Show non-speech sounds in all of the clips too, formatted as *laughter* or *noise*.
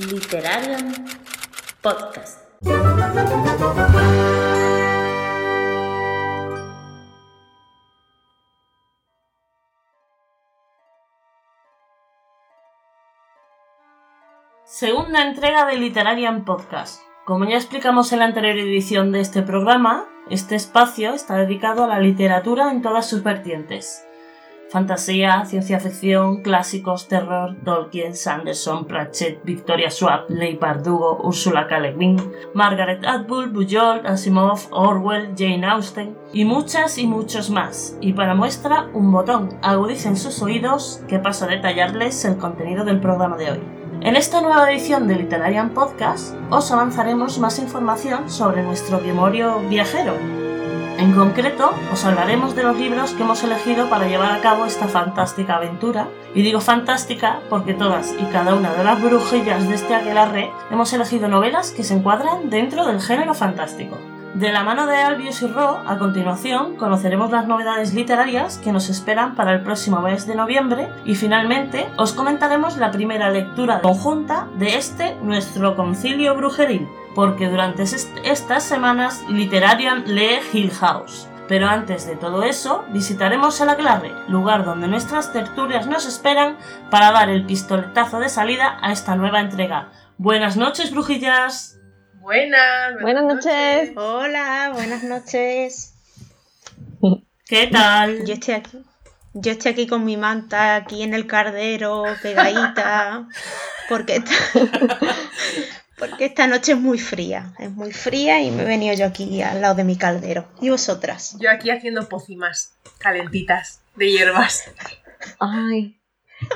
Literarium Podcast. Segunda entrega de Literarian Podcast. Como ya explicamos en la anterior edición de este programa, este espacio está dedicado a la literatura en todas sus vertientes. Fantasía, ciencia ficción, clásicos, terror, Tolkien, Sanderson, Pratchett, Victoria Schwab, Leigh Bardugo, Ursula K. Le Guin, Margaret Atwood, Bujold, Asimov, Orwell, Jane Austen y muchas y muchos más. Y para muestra, un botón. Agudicen sus oídos que paso a detallarles el contenido del programa de hoy. En esta nueva edición de Literarian Podcast os avanzaremos más información sobre nuestro memorio viajero. En concreto, os hablaremos de los libros que hemos elegido para llevar a cabo esta fantástica aventura. Y digo fantástica porque todas y cada una de las brujillas de este aquelarre hemos elegido novelas que se encuadran dentro del género fantástico. De la mano de Albius y Ro, a continuación, conoceremos las novedades literarias que nos esperan para el próximo mes de noviembre y finalmente os comentaremos la primera lectura conjunta de este nuestro concilio brujeril, porque durante estas semanas Literarian lee Hill House. Pero antes de todo eso, visitaremos el Aclarre, lugar donde nuestras tertulias nos esperan para dar el pistoletazo de salida a esta nueva entrega. Buenas noches, brujillas. Buenas. Buenas, noches. Hola, buenas noches. *laughs* ¿Qué tal? Yo estoy aquí. Yo estoy aquí con mi manta, aquí en el cardero, pegadita. *laughs* Porque *laughs* porque esta noche es muy fría. Es muy fría y me he venido yo aquí al lado de mi caldero. ¿Y vosotras? Yo aquí haciendo pócimas calentitas de hierbas. Ay,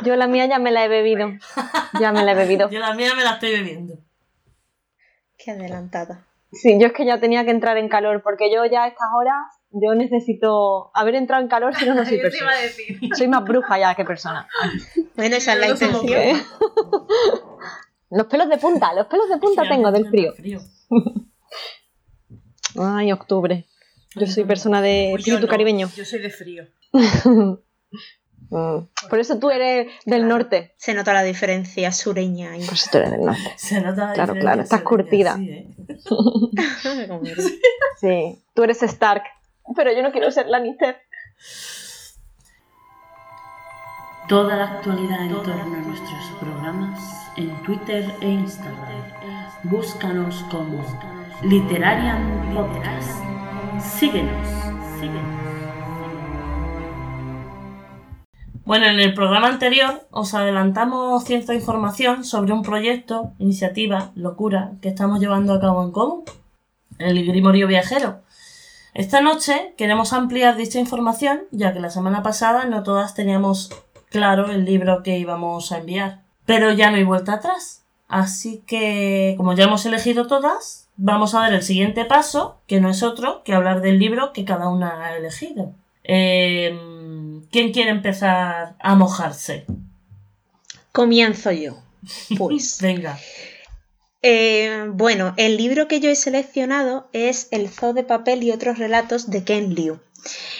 yo la mía ya me la he bebido. Ya me la he bebido. Yo la mía me la estoy bebiendo. Qué adelantada. Sí, yo es que ya tenía que entrar en calor, porque yo ya a estas horas, yo necesito haber entrado en calor, si no, no soy *laughs* Yo te persona. iba a decir. Soy más bruja ya que persona. Bueno, esa es la intención. *laughs* Los pelos de punta, los pelos de *laughs* punta Sí, tengo del frío. *laughs* Ay, octubre. Yo soy persona de Pues yo espíritu no, caribeño. Yo soy de frío. *laughs* Mm. Por eso tú eres del Claro. norte. Se nota la diferencia sureña ahí. Por eso tú eres del norte. Se nota la Claro, diferencia claro, estás en curtida. sí, ¿eh? Sí, tú eres Stark. Pero yo no quiero ser Lannister. Toda la actualidad en torno a nuestros programas en Twitter e Instagram. Búscanos como Literarian Podcast. Síguenos. Bueno, en el programa anterior os adelantamos cierta información sobre un proyecto, iniciativa, locura que estamos llevando a cabo en común, el Grimorio Viajero. Esta noche queremos ampliar dicha información, ya que la semana pasada no todas teníamos claro el libro que íbamos a enviar. Pero ya no hay vuelta atrás. Así que, como ya hemos elegido todas, vamos a dar el siguiente paso, que no es otro que hablar del libro que cada una ha elegido. Eh, ¿Quién quiere empezar a mojarse? Comienzo yo. *laughs* Pues. Venga. Eh, bueno, el libro que yo he seleccionado es El zoo de papel y otros relatos de Ken Liu.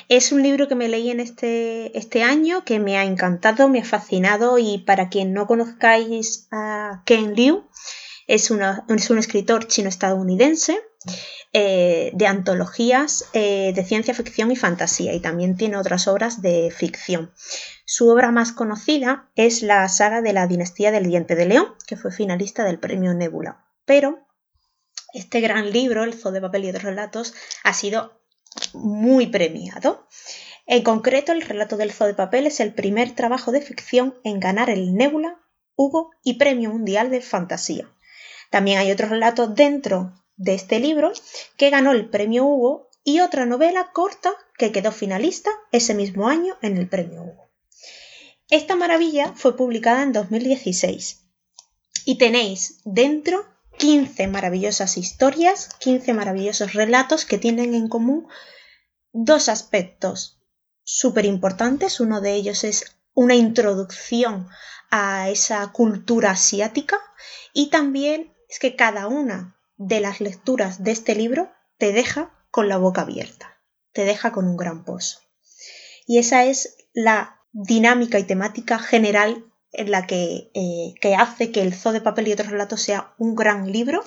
Es un libro que me leí en este, este año, que me ha encantado, me ha fascinado y para quien no conozcáis a Ken Liu, es, es un escritor chino-estadounidense eh, de antologías eh, de ciencia ficción y fantasía y también tiene otras obras de ficción. Su obra más conocida es la saga de la dinastía del diente de león, que fue finalista del premio Nebula. Pero este gran libro, El zoo de papel y otros relatos, ha sido muy premiado. En concreto, el relato del zoo de papel es el primer trabajo de ficción en ganar el Nebula, Hugo y Premio Mundial de Fantasía. También hay otro relato dentro de este libro que ganó el premio Hugo y otra novela corta que quedó finalista ese mismo año en el premio Hugo. Esta maravilla fue publicada en 2016 y tenéis dentro 15 maravillosas historias, 15 maravillosos relatos que tienen en común dos aspectos súper importantes. Uno de ellos es una introducción a esa cultura asiática y también es que cada una de las lecturas de este libro te deja con la boca abierta, te deja con un gran pozo. Y esa es la dinámica y temática general en la que, eh, que hace que el Zoo de Papel y otros relatos sea un gran libro,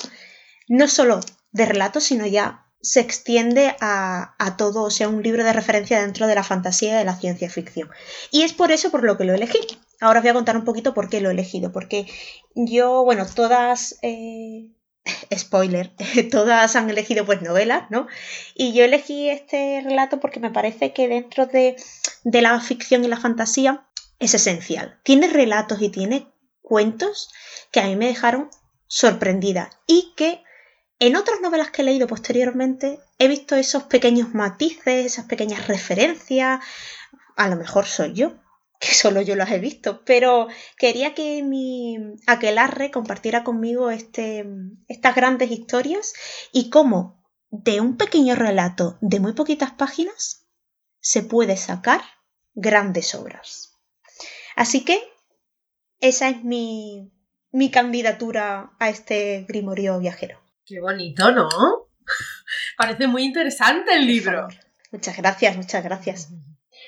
no solo de relatos, sino ya se extiende a, a, todo, o sea, un libro de referencia dentro de la fantasía y de la ciencia ficción. Y es por eso por lo que lo elegí. Ahora os voy a contar un poquito por qué lo he elegido, porque yo, bueno, todas, eh, *laughs* spoiler, *laughs* todas han elegido pues novelas, ¿no? Y yo elegí este relato porque me parece que dentro de, de la ficción y la fantasía es esencial. Tiene relatos y tiene cuentos que a mí me dejaron sorprendida y que en otras novelas que he leído posteriormente he visto esos pequeños matices, esas pequeñas referencias. A lo mejor soy yo, que solo yo las he visto, pero quería que mi aquelarre compartiera conmigo este, estas grandes historias y cómo de un pequeño relato de muy poquitas páginas se puede sacar grandes obras. Así que esa es mi, mi candidatura a este grimorio viajero. Qué bonito, ¿no? *laughs* Parece muy interesante el libro. Muchas gracias, muchas gracias.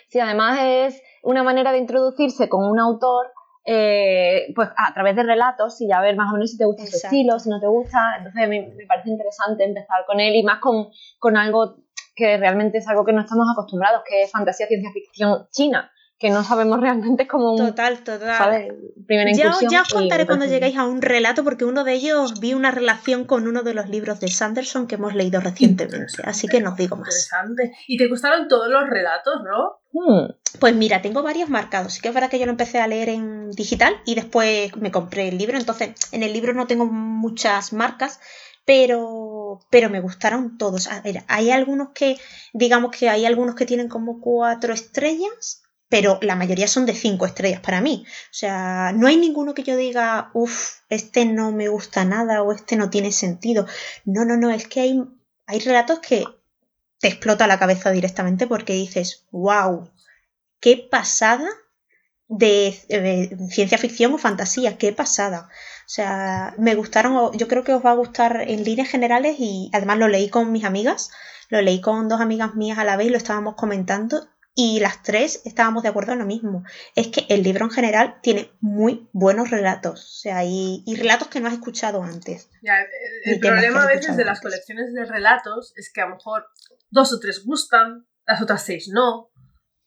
Sí, además es una manera de introducirse con un autor eh, pues a través de relatos y ya ver más o menos si te gusta su estilo, si no te gusta. Entonces me, me, parece interesante empezar con él y más con, con algo que realmente es algo que no estamos acostumbrados, que es fantasía ciencia ficción china que no sabemos realmente cómo un, total total. ya, ya, os contaré cuando lleguéis a un relato porque uno de ellos vi una relación con uno de los libros de Sanderson que hemos leído recientemente así que no os digo más. interesante. Y te gustaron todos los relatos no hmm. pues mira tengo varios marcados. Sí que es verdad que yo lo empecé a leer en digital y después me compré el libro. Entonces en el libro no tengo muchas marcas pero, pero me gustaron todos. A ver, hay algunos que, digamos que hay algunos que tienen como cuatro estrellas pero la mayoría son de cinco estrellas para mí. O sea, no hay ninguno que yo diga, uff, este no me gusta nada o este no tiene sentido. No, no, no, es que hay, hay relatos que te explota la cabeza directamente porque dices, wow, qué pasada de, de, ciencia ficción o fantasía, qué pasada. O sea, me gustaron, yo creo que os va a gustar en líneas generales y además lo leí con mis amigas, lo leí con dos amigas mías a la vez y lo estábamos comentando y las tres estábamos de acuerdo en lo mismo. Es que el libro en general tiene muy buenos relatos. O sea, y, y relatos que no has escuchado antes. Ya, el, el problema a veces de las colecciones de relatos es que a lo mejor dos o tres gustan, las otras seis no.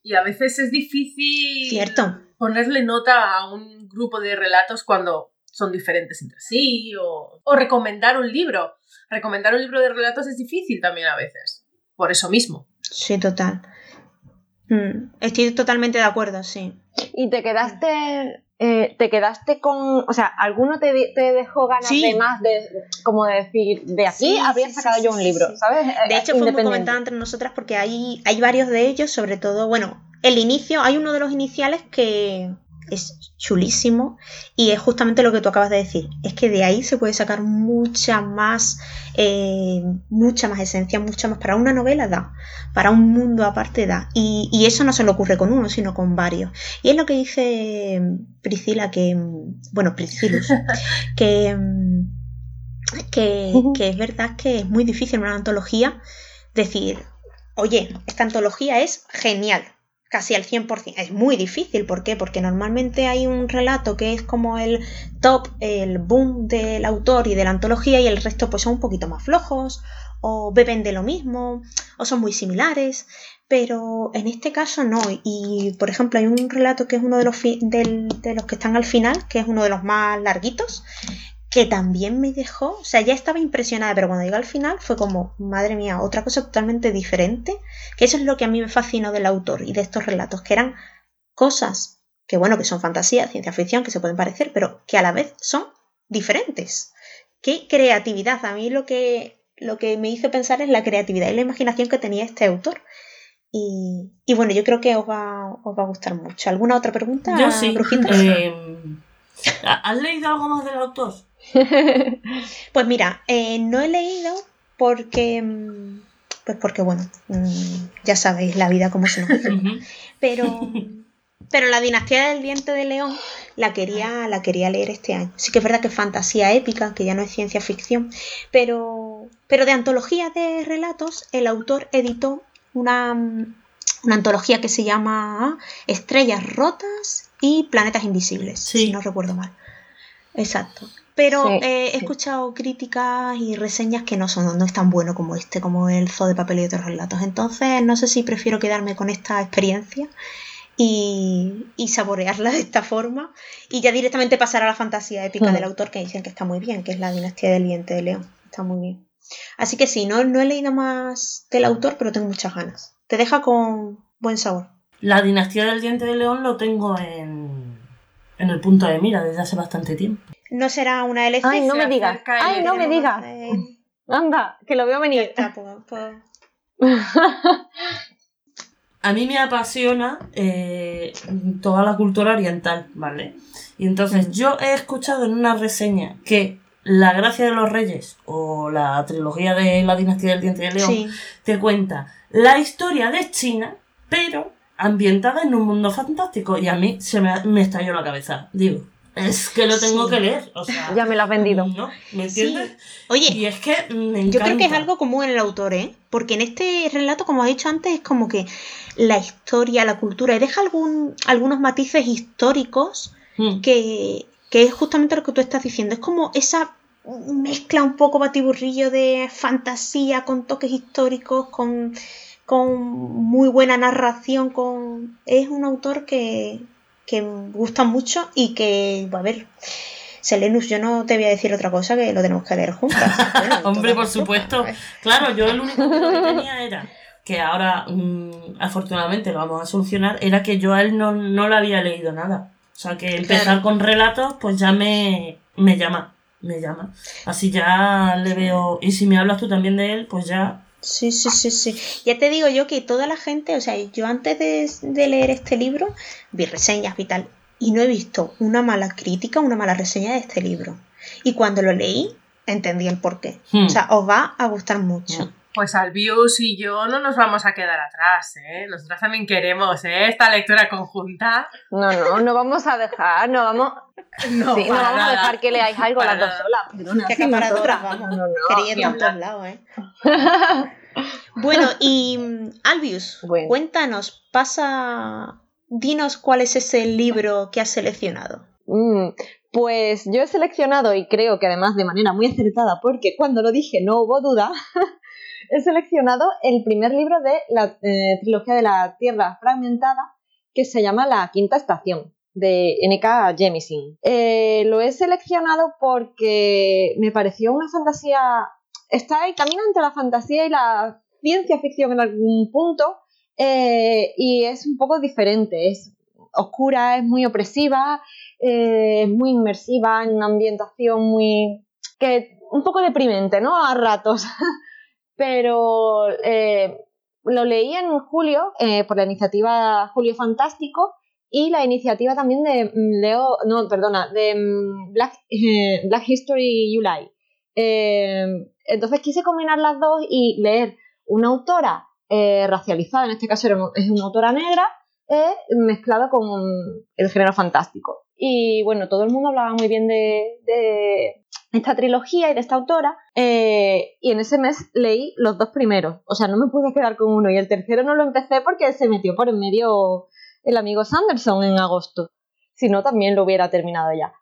Y a veces es difícil Cierto. ponerle nota a un grupo de relatos cuando son diferentes entre sí. O, o recomendar un libro. Recomendar un libro de relatos es difícil también a veces. Por eso mismo. Sí, total. Mm, estoy totalmente de acuerdo, sí. Y te quedaste, eh, te quedaste con, o sea, ¿alguno te, te dejó ganas sí. de más de, como de decir, de aquí sí, habría sacado yo un libro, ¿sabes? De hecho, fue muy comentado entre nosotras porque hay, hay varios de ellos, sobre todo, bueno, el inicio, hay uno de los iniciales que, es chulísimo y es justamente lo que tú acabas de decir. Es que de ahí se puede sacar mucha más, eh, mucha más esencia, mucha más. Para una novela da, para un mundo aparte da. Y, y, eso no se le ocurre con uno, sino con varios. Y es lo que dice Priscila, que, bueno, Priscilus, *laughs* que, que, que es verdad que es muy difícil en una antología decir, oye, esta antología es genial, casi al 100%. Es muy difícil, ¿por qué? Porque normalmente hay un relato que es como el top, el boom del autor y de la antología y el resto pues son un poquito más flojos o beben de lo mismo o son muy similares. Pero en este caso no. Y por ejemplo hay un relato que es uno de los, de los que están al final, que es uno de los más larguitos, que también me dejó, o sea, ya estaba impresionada, pero cuando llegó al final fue como, madre mía, otra cosa totalmente diferente, que eso es lo que a mí me fascinó del autor y de estos relatos, que eran cosas que, bueno, que son fantasía, ciencia ficción, que se pueden parecer, pero que a la vez son diferentes. Qué creatividad, a mí lo que, lo que me hizo pensar es la creatividad y la imaginación que tenía este autor. Y, y bueno, yo creo que os va, os va a gustar mucho. ¿Alguna otra pregunta? Yo sí. Eh, ¿Has leído algo más del autor? *laughs* pues mira, eh, no he leído porque. Pues porque, bueno, mm, ya sabéis la vida como se nos Pero. *laughs* Pero la dinastía del diente de león la quería, la quería leer este año. Sí que es verdad que es fantasía épica, que ya no es ciencia ficción, pero, pero de antología de relatos, el autor editó una, una antología que se llama Estrellas Rotas y Planetas Invisibles, si no recuerdo mal. Exacto. Pero eh, he escuchado críticas y reseñas que no son, no es tan bueno como este, como el Zoo de Papel y otros relatos. Entonces, no sé si prefiero quedarme con esta experiencia y, saborearla de esta forma y ya directamente pasar a la fantasía épica del autor que dicen que está muy bien, que es la dinastía del diente de león. Está muy bien. Así que sí, no, no he leído más del autor, pero tengo muchas ganas. Te deja con buen sabor. La dinastía del diente de león lo tengo en, en el punto de mira desde hace bastante tiempo. No será una LC. Ay, no me digas. Ay, no me digas. Anda, que lo veo venir. *laughs* A mí me apasiona eh, toda la cultura oriental, ¿vale? Y entonces mm. yo he escuchado en una reseña que La Gracia de los Reyes o la trilogía de la dinastía del Diente de León te cuenta la historia de China, pero ambientada en un mundo fantástico. Y a mí se me, me estalló la cabeza. Digo, es que lo tengo que leer. O sea, ya me lo has vendido. ¿no? ¿Me entiendes? Oye, y es que yo creo que es algo común en el autor, ¿eh? Porque en este relato, como he dicho antes, es como que la historia, la cultura, y deja algún, algunos matices históricos hmm. que, que es justamente lo que tú estás diciendo. Es como esa mezcla un poco batiburrillo de fantasía con toques históricos, con, con muy buena narración, con... Es un autor que, que me gusta mucho y que, a ver, Selenus, yo no te voy a decir otra cosa que lo tenemos que leer juntas. *laughs* Hombre, por supuesto. Claro, yo el único que tenía era que ahora mm, afortunadamente lo vamos a solucionar, era que yo a él no, no le había leído nada. O sea que empezar con relatos, pues ya me, me llama, me llama. Así ya le veo, y si me hablas tú también de él, pues ya Sí, sí, sí, sí. Ya te digo yo que toda la gente, o sea, yo antes de, leer este libro, vi reseñas y tal, y no he visto una mala crítica, una mala reseña de este libro. Y cuando lo leí, entendí el porqué. Hmm. O sea, os va a gustar mucho. Hmm. Pues Albius y yo no nos vamos a quedar atrás, ¿eh? Nosotras también queremos, ¿eh? Esta lectura conjunta. No, no, no vamos a dejar, no vamos... *laughs* No, sí, no vamos a dejar que leáis algo las dos solas. Perdona, vamos. No, no, Queriendo en todos lados, ¿eh? *laughs* bueno, y Albius, cuéntanos, pasa... Dinos cuál es ese libro que has seleccionado. Mm, pues yo he seleccionado, y creo que además de manera muy acertada, porque cuando lo dije no hubo duda, *laughs* he seleccionado el primer libro de la eh, trilogía de la Tierra Fragmentada, que se llama La Quinta Estación, de N.K. Jemisin. Eh, lo he seleccionado porque me pareció una fantasía está ahí, camina entre la fantasía y la ciencia ficción en algún punto eh, y es un poco diferente, es oscura, es muy opresiva, eh, es muy inmersiva en una ambientación muy... que un poco deprimente, ¿no? A ratos. *laughs* Pero eh, lo leí en julio por la iniciativa Julio Fantástico y la iniciativa también de mm, Leo, no, perdona, de mm, Black, *laughs* Black History July. Entonces quise combinar las dos y leer una autora eh, racializada, en este caso es una autora negra, eh, mezclada con el género fantástico. Y bueno, todo el mundo hablaba muy bien de, esta trilogía y de esta autora. Eh, y en ese mes leí los dos primeros. O sea, no me pude quedar con uno. Y el tercero no lo empecé porque se metió por en medio el amigo Sanderson en agosto. Si no, también lo hubiera terminado ya.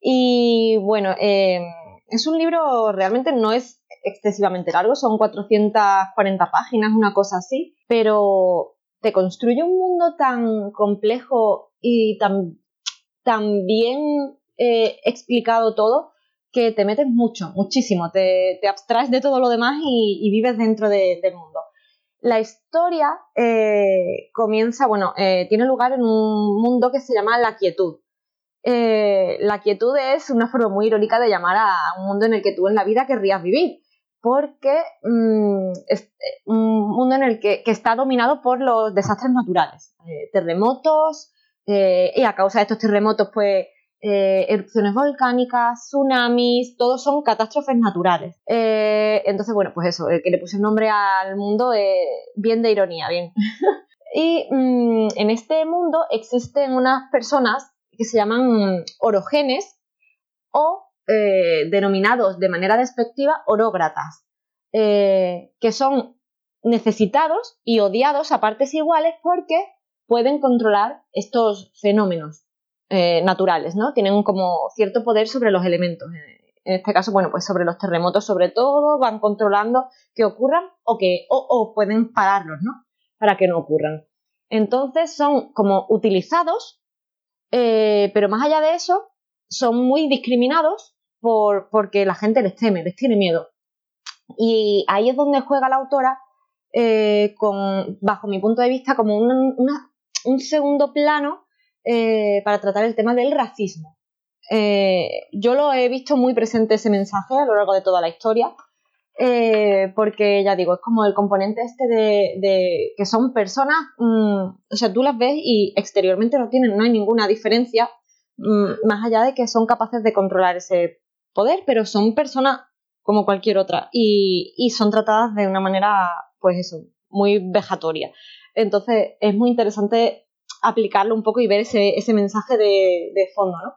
Y bueno, es un libro, realmente no es excesivamente largo, son 440 páginas, una cosa así, pero te construye un mundo tan complejo y tan, tan bien eh, explicado todo que te metes mucho, muchísimo, te, te abstraes de todo lo demás y, vives dentro del mundo. La historia eh, comienza, bueno, eh, tiene lugar en un mundo que se llama La Quietud. la quietud es una forma muy irónica de llamar a un mundo en el que tú en la vida querrías vivir porque mm, es un mundo en el que, está dominado por los desastres naturales, terremotos, eh, y a causa de estos terremotos, pues erupciones volcánicas, tsunamis, todos son catástrofes naturales. entonces, bueno, pues eso, el que le puse el nombre al mundo, bien de ironía, bien. *laughs* y mm, en este mundo existen unas personas que se llaman orogenes o eh, denominados de manera despectiva orógratas, eh, que son necesitados y odiados a partes iguales porque pueden controlar estos fenómenos eh, naturales, ¿no? Tienen como cierto poder sobre los elementos. En este caso, bueno, pues sobre los terremotos sobre todo, van controlando que ocurran o que o, pueden pararlos, ¿no? Para que no ocurran. Entonces son como utilizados, eh, pero más allá de eso, son muy discriminados por, porque la gente les teme, les tiene miedo. Y ahí es donde juega la autora, eh, con, bajo mi punto de vista, como un segundo plano eh, para tratar el tema del racismo. Eh, yo lo he visto muy presente ese mensaje a lo largo de toda la historia, porque ya digo, es como el componente este de, que son personas, mm, o sea, tú las ves y exteriormente no tienen, no hay ninguna diferencia, mm, más allá de que son capaces de controlar ese poder, pero son personas como cualquier otra y, son tratadas de una manera, pues eso, muy vejatoria. Entonces es muy interesante aplicarlo un poco y ver ese, mensaje de, fondo, ¿no?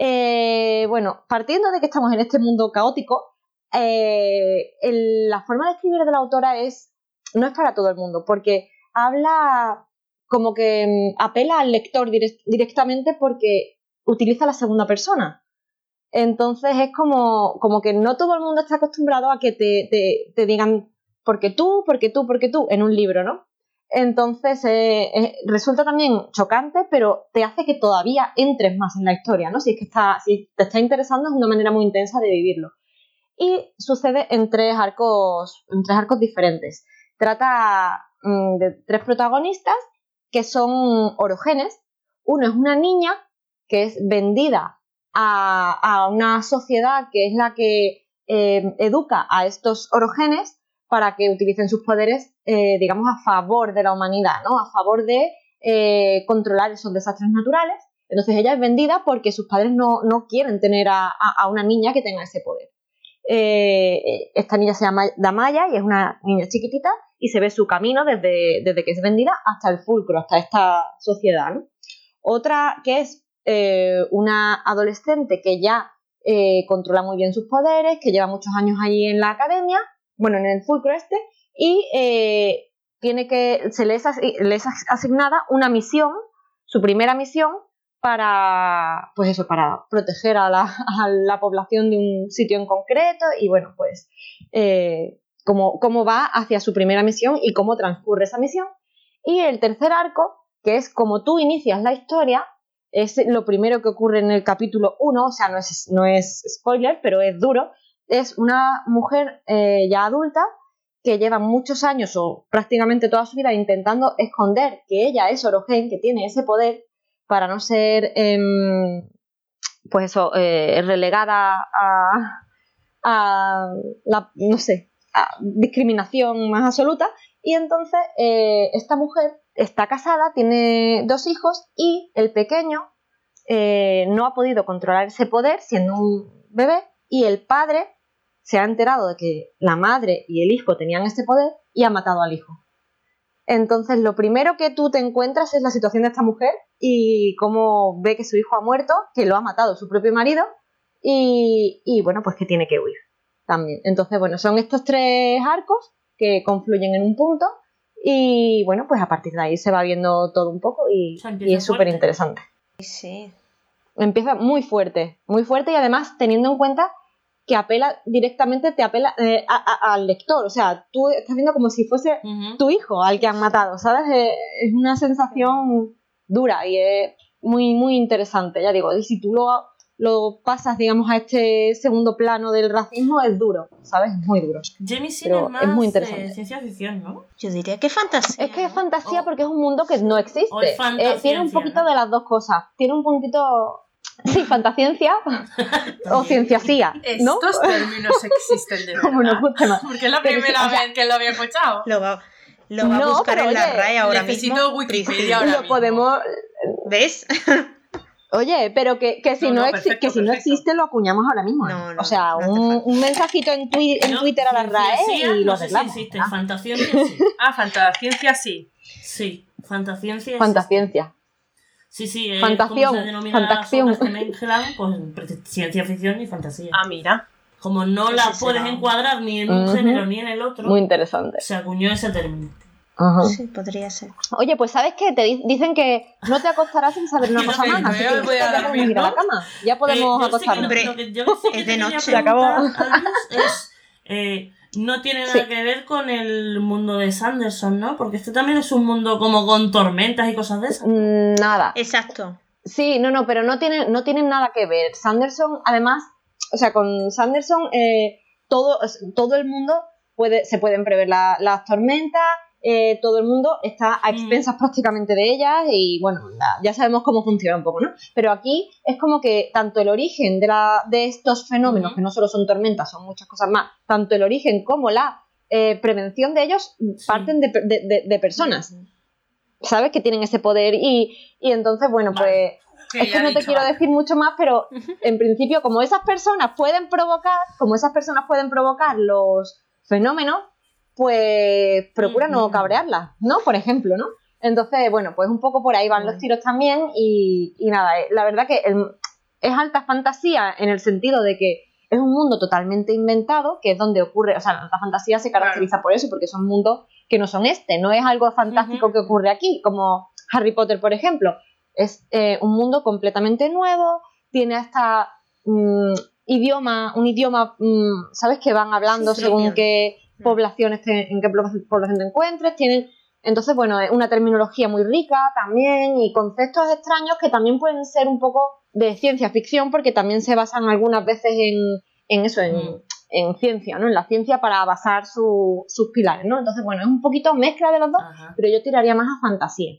Eh, bueno, partiendo de que estamos en este mundo caótico, eh, la forma de escribir de la autora es no es para todo el mundo, porque habla como que mm, apela al lector directamente porque utiliza la segunda persona. Entonces es como, como que no todo el mundo está acostumbrado a que te, te, digan porque tú, porque tú, porque tú en un libro, ¿no? Entonces eh, eh, resulta también chocante, pero te hace que todavía entres más en la historia, ¿no? Si es que está, si te está interesando es una manera muy intensa de vivirlo. Y sucede en tres arcos, en tres arcos diferentes. Trata mm, de tres protagonistas que son orogenes. Uno es una niña que es vendida a, una sociedad que es la que eh, educa a estos orogenes para que utilicen sus poderes, eh, digamos, a favor de la humanidad, ¿no? A favor de eh, controlar esos desastres naturales. Entonces ella es vendida porque sus padres no, quieren tener a, una niña que tenga ese poder. esta niña se llama Damaya y es una niña chiquitita y se ve su camino desde, desde que es vendida hasta el fulcro, hasta esta sociedad. Otra que es eh, una adolescente que ya eh, controla muy bien sus poderes, que lleva muchos años allí en la academia, bueno, en el fulcro este, y eh, tiene que, se le es, asignada una misión, su primera misión, para, pues eso, para proteger a la, *laughs* población de un sitio en concreto y bueno, pues cómo, cómo va hacia su primera misión y cómo transcurre esa misión. Y el tercer arco, que es como tú inicias la historia, es lo primero que ocurre en el capítulo 1, o sea, no es, no es spoiler, pero es duro. Es una mujer eh, ya adulta que lleva muchos años o prácticamente toda su vida intentando esconder que ella es Orogen, que tiene ese poder, para no ser, em, pues eh, relegada a, la, no sé, discriminación más absoluta. Y entonces eh, esta mujer está casada, tiene dos hijos y el pequeño no ha podido controlar ese poder siendo un bebé y el padre se ha enterado de que la madre y el hijo tenían ese poder y ha matado al hijo. Entonces lo primero que tú te encuentras es la situación de esta mujer y cómo ve que su hijo ha muerto, que lo ha matado su propio marido y, y bueno, pues que tiene que huir también. Entonces, bueno, son estos tres arcos que confluyen en un punto y bueno, pues a partir de ahí se va viendo todo un poco y, es súper interesante. Sí. Empieza muy fuerte, muy fuerte y además teniendo en cuenta que apela directamente, te apela eh, al lector. O sea, tú estás viendo como si fuese tu hijo al que han matado, ¿sabes? Eh, es una sensación dura y es muy, muy interesante, ya digo. Y si tú lo lo pasas, digamos, a este segundo plano del racismo, es duro, ¿sabes? Es muy duro. Jamie es más es muy interesante. ciencia ficción, ¿no? Yo diría que es fantasía. Es que es fantasía porque es un mundo que no existe. Eh, tiene un poquito de las dos cosas. Tiene un puntito... *laughs* Sí, fantasciencia o cienciacía, ¿no? Estos términos existen de *laughs* verdad. no Porque es la primera vez que lo había escuchado. Lo va, lo va a buscar en la RAE ahora necesito mismo. Wikipedia ahora lo podemos... ¿Ves? *laughs* Oye, pero que, que si, no, que si no existe lo acuñamos ahora mismo. o sea, un, un, mensajito en, en Twitter a la RAE y lo arreglamos. Sí existe, fantasciencia sí. Ah, fantasciencia sí. Sí, fantasciencia. Fantasciencia. Sí, sí, es Fantación, como se denomina fantación. que mezclan, pues ciencia ficción y fantasía. Ah, mira. Como no la puedes será. encuadrar ni en un género ni en el otro, Muy interesante. se acuñó ese término. Ajá. Sí, podría ser. Oye, pues ¿sabes qué? Te di- dicen que no te acostarás sin saber una Yo cosa que más, así voy que a- voy a ya podemos ir a la ¿no? cama. Ya podemos Eh, que acostarnos. lo que yo sí que es de noche. Se acabó. preguntar, Agus, es, eh, no tiene nada Sí. que ver con el mundo de Sanderson, ¿no? Porque este también es un mundo como con tormentas y cosas de esas. Mm, Nada. Exacto. Sí, no, no, pero no tienen, no tienen nada que ver. Sanderson, además, o sea, con Sanderson eh, todo, todo el mundo puede, se pueden prever la- las tormentas, eh, todo el mundo está a expensas prácticamente de ellas y bueno, ya sabemos cómo funciona un poco, ¿no? Pero aquí es como que tanto el origen de, la, de estos fenómenos, Ujú. que no solo son tormentas, son muchas cosas más, tanto el origen como la eh, prevención de ellos parten de, de- de- de personas, ¿sabes? Que tienen ese poder y, y entonces, bueno, Vale. pues es que no te quiero decir mucho más, pero en principio, como esas personas pueden provocar, como esas personas pueden provocar los fenómenos, pues procura no Ujú. cabrearlas, ¿no? Por ejemplo, ¿no? Entonces, bueno, pues un poco por ahí van los tiros también y, y nada, eh, la verdad que el- es alta fantasía en el sentido de que es un mundo totalmente inventado, que es donde ocurre, o sea, la alta fantasía se caracteriza por eso, porque son mundos que no son este, no es algo fantástico que ocurre aquí, como Harry Potter, por ejemplo. Es eh, un mundo completamente nuevo, tiene hasta mm, idioma, un idioma, mm, ¿sabes? Que van hablando Sí, según propio. qué. Poblaciones, te- en qué población te encuentres, tienen, entonces, bueno, es una terminología muy rica también y conceptos extraños que también pueden ser un poco de ciencia ficción porque también se basan algunas veces en, en eso, en, Mm. en ciencia, ¿no? En la ciencia para basar su- sus pilares, ¿no? Entonces, bueno, es un poquito mezcla de los dos, Ajá. pero yo tiraría más a fantasía.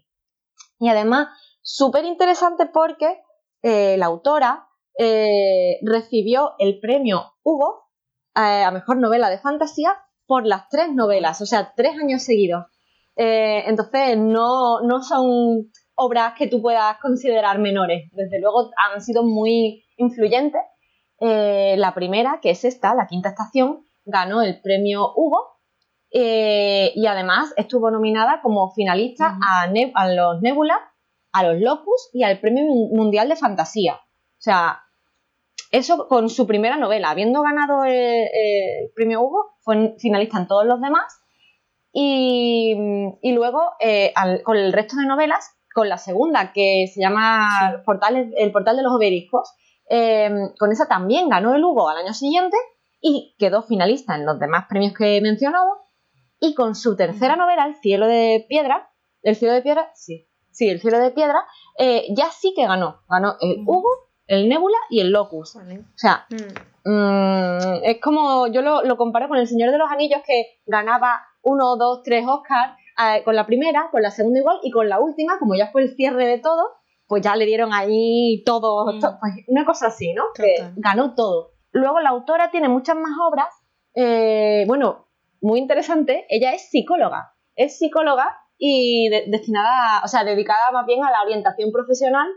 Y además, súper interesante porque eh, la autora eh, recibió el premio Hugo eh, a mejor novela de fantasía por las tres novelas, o sea, tres años seguidos. Eh, entonces, no, no son obras que tú puedas considerar menores. Desde luego, han sido muy influyentes. Eh, la primera, que es esta, la quinta estación, ganó el premio Hugo eh, y además estuvo nominada como finalista a, Ne- a los Nebula, a los Locus y al Premio Mun- Mundial de Fantasía. O sea, eso con su primera novela, habiendo ganado el, el premio Hugo, fue finalista en todos los demás. Y, y luego, eh, al- con el resto de novelas, con la segunda, que se llama Sí. Portales- El portal de los obeliscos, eh, con esa también ganó el Hugo al año siguiente y quedó finalista en los demás premios que he mencionado. Y con su tercera novela, El cielo de piedra, El cielo de piedra, sí, sí, El cielo de piedra, eh, ya sí que ganó. Ganó el. Hugo, el Nebula y el Locus. Vale. O sea, Mm. mm, es como, yo lo, lo comparo con El Señor de los Anillos que ganaba uno, dos, tres Oscars eh, con la primera, con la segunda igual y con la última, como ya fue el cierre de todo, pues ya le dieron ahí todo, Mm. to- pues una cosa así, ¿no? Que ganó todo. Luego la autora tiene muchas más obras, eh, bueno, muy interesante, ella es psicóloga, es psicóloga y de- destinada, o sea, dedicada más bien a la orientación profesional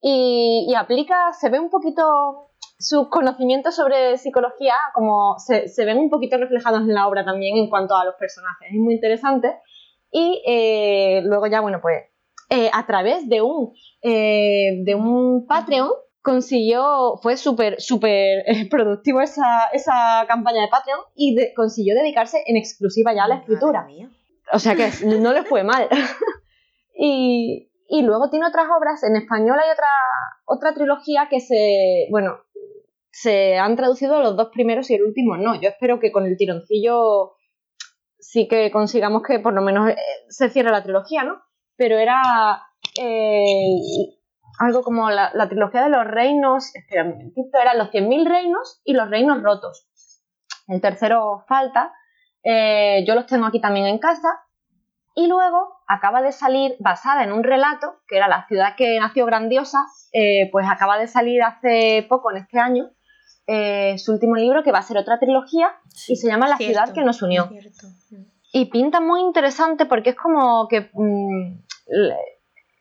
y, y aplica, se ve un poquito sus conocimientos sobre psicología, como se, se ven un poquito reflejados en la obra también en cuanto a los personajes, es muy interesante. Y eh, luego ya, bueno, pues eh, a través de un, eh, de un Patreon consiguió, fue súper, súper *laughs* eh, productivo esa, esa campaña de Patreon y de- consiguió dedicarse en exclusiva ya a la escritura. O sea que no le fue mal. *laughs* y, y luego tiene otras obras. En español hay otra, otra trilogía que se. Bueno, se han traducido los dos primeros y el último no. Yo espero que con el tironcillo sí que consigamos que por lo menos eh, se cierre la trilogía, ¿no? Pero era eh, algo como la, trilogía de los reinos. Espera un momentito, eran los 100.000 reinos y los reinos rotos. El tercero falta. Eh, yo los tengo aquí también en casa. Y luego acaba de salir, basada en un relato, que era La ciudad que nació grandiosa, eh, pues acaba de salir hace poco, en este año, eh, su último libro, que va a ser otra trilogía, y se llama La Cierto, ciudad que nos unió. Y pinta muy interesante porque es como que mm, le-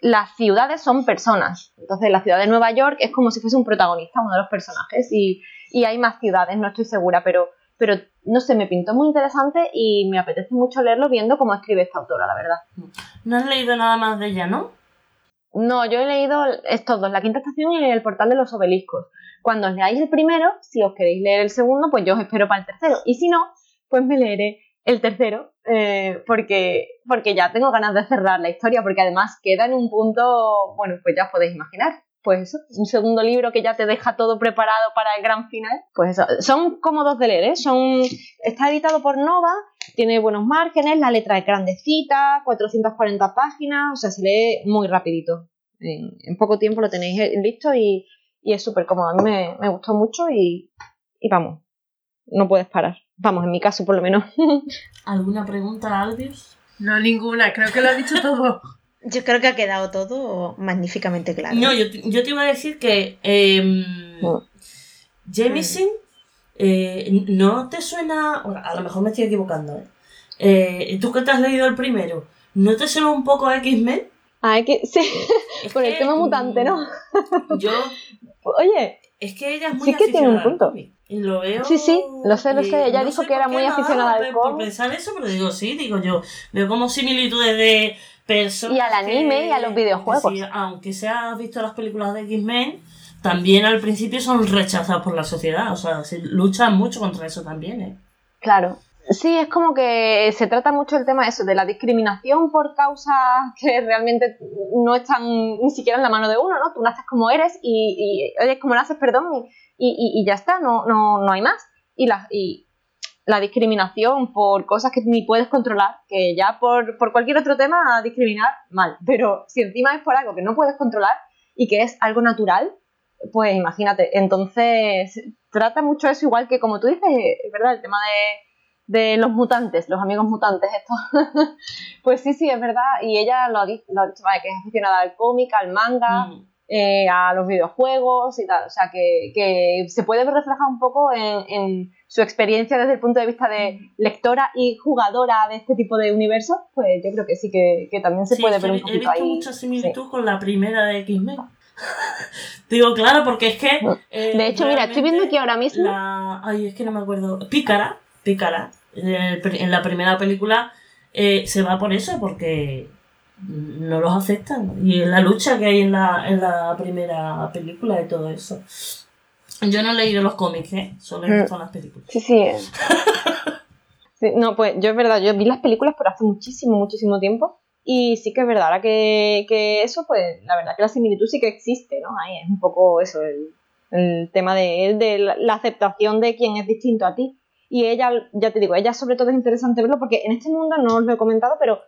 las ciudades son personas. Entonces, la ciudad de Nueva York es como si fuese un protagonista, uno de los personajes. Y, y hay más ciudades, no estoy segura, pero, pero no sé, me pintó muy interesante y me apetece mucho leerlo viendo cómo escribe esta autora, la verdad. No has leído nada más de ella, ¿no? No, yo he leído estos dos, La Quinta Estación y El Portal de los Obeliscos. cuando os leáis el primero, si os queréis leer el segundo, pues yo os espero para el tercero. Y si no, pues me leeré el tercero, eh, porque, porque ya tengo ganas de cerrar la historia, porque además queda en un punto, bueno, pues ya os podéis imaginar. Pues eso, un segundo libro que ya te deja todo preparado para el gran final. Pues eso, son cómodos de leer, ¿eh? Son, está editado por Nova, tiene buenos márgenes, la letra es grandecita, 440 páginas, o sea, se lee muy rapidito. En, poco tiempo lo tenéis listo y, y es súper cómodo. A mí me, me gustó mucho y, y vamos, no puedes parar. Vamos, en mi caso por lo menos. *laughs* ¿Alguna pregunta, Albius? No, ninguna, creo que lo ha dicho todo. *laughs* Yo creo que ha quedado todo magníficamente claro. No, yo, yo te iba a decir que eh, eh, ¿no te suena? a lo mejor me estoy equivocando, ¿eh? ¿eh? ¿Tú que te has leído el primero? ¿No te suena un poco a X-Men? Ah, que sí, por el tema mutante, ¿no? Yo. Oye. Es que ella es muy sí que tiene un punto. Y lo veo. Sí, sí, lo sé, lo sé. Ella dijo que era muy aficionada al cómic. Por pensar eso, pero digo, sí, digo yo. Veo como similitudes de personas. Y al anime y a los videojuegos. aunque se ha visto las películas de X-Men, también al principio son rechazados por la sociedad. O sea, se luchan mucho contra eso también, ¿eh? Claro. Sí, es como que se trata mucho el tema de eso, de la discriminación por causas que realmente no están ni siquiera en la mano de uno, ¿no? Tú naces como eres y, y eres como naces, perdón, y, y, ya está, no, no, no hay más. Y la, y la discriminación por cosas que ni puedes controlar, que ya por, por cualquier otro tema discriminar, mal. Pero si encima es por algo que no puedes controlar y que es algo natural, pues imagínate. Entonces, trata mucho eso, igual que como tú dices, es verdad, el tema de, de los mutantes, los amigos mutantes, esto. *laughs* pues sí, sí, es verdad. Y ella lo ha dicho, que es aficionada al cómic, al manga. Mm. Eh, a los videojuegos y tal. O sea, que, se puede ver reflejado un poco en, su experiencia desde el punto de vista de lectora y jugadora de este tipo de universos, pues yo creo que sí que, también se puede ver un poquito ahí. He visto mucha similitud con la primera de X-Men. *laughs* Digo, claro, porque es que. Eh, de hecho, mira, estoy viendo aquí ahora mismo. Ay, es que no me acuerdo. Pícara, Pícara, en la primera película eh, se va por eso, porque no los aceptan. Y la lucha que hay en la, en la primera película y todo eso. Yo no he leído los cómics, ¿eh? solo he visto mm. las películas. Sí, sí. No, pues yo es verdad, yo vi las películas pero hace muchísimo, muchísimo tiempo. Y sí que es verdad, ahora que, que eso, pues la verdad que la similitud sí que existe, ¿no? Ahí es un poco eso, el, el tema de, de la aceptación de quien es distinto a ti. Y ella, ya te digo, ella sobre todo es interesante verlo porque en este mundo, no os lo he comentado, pero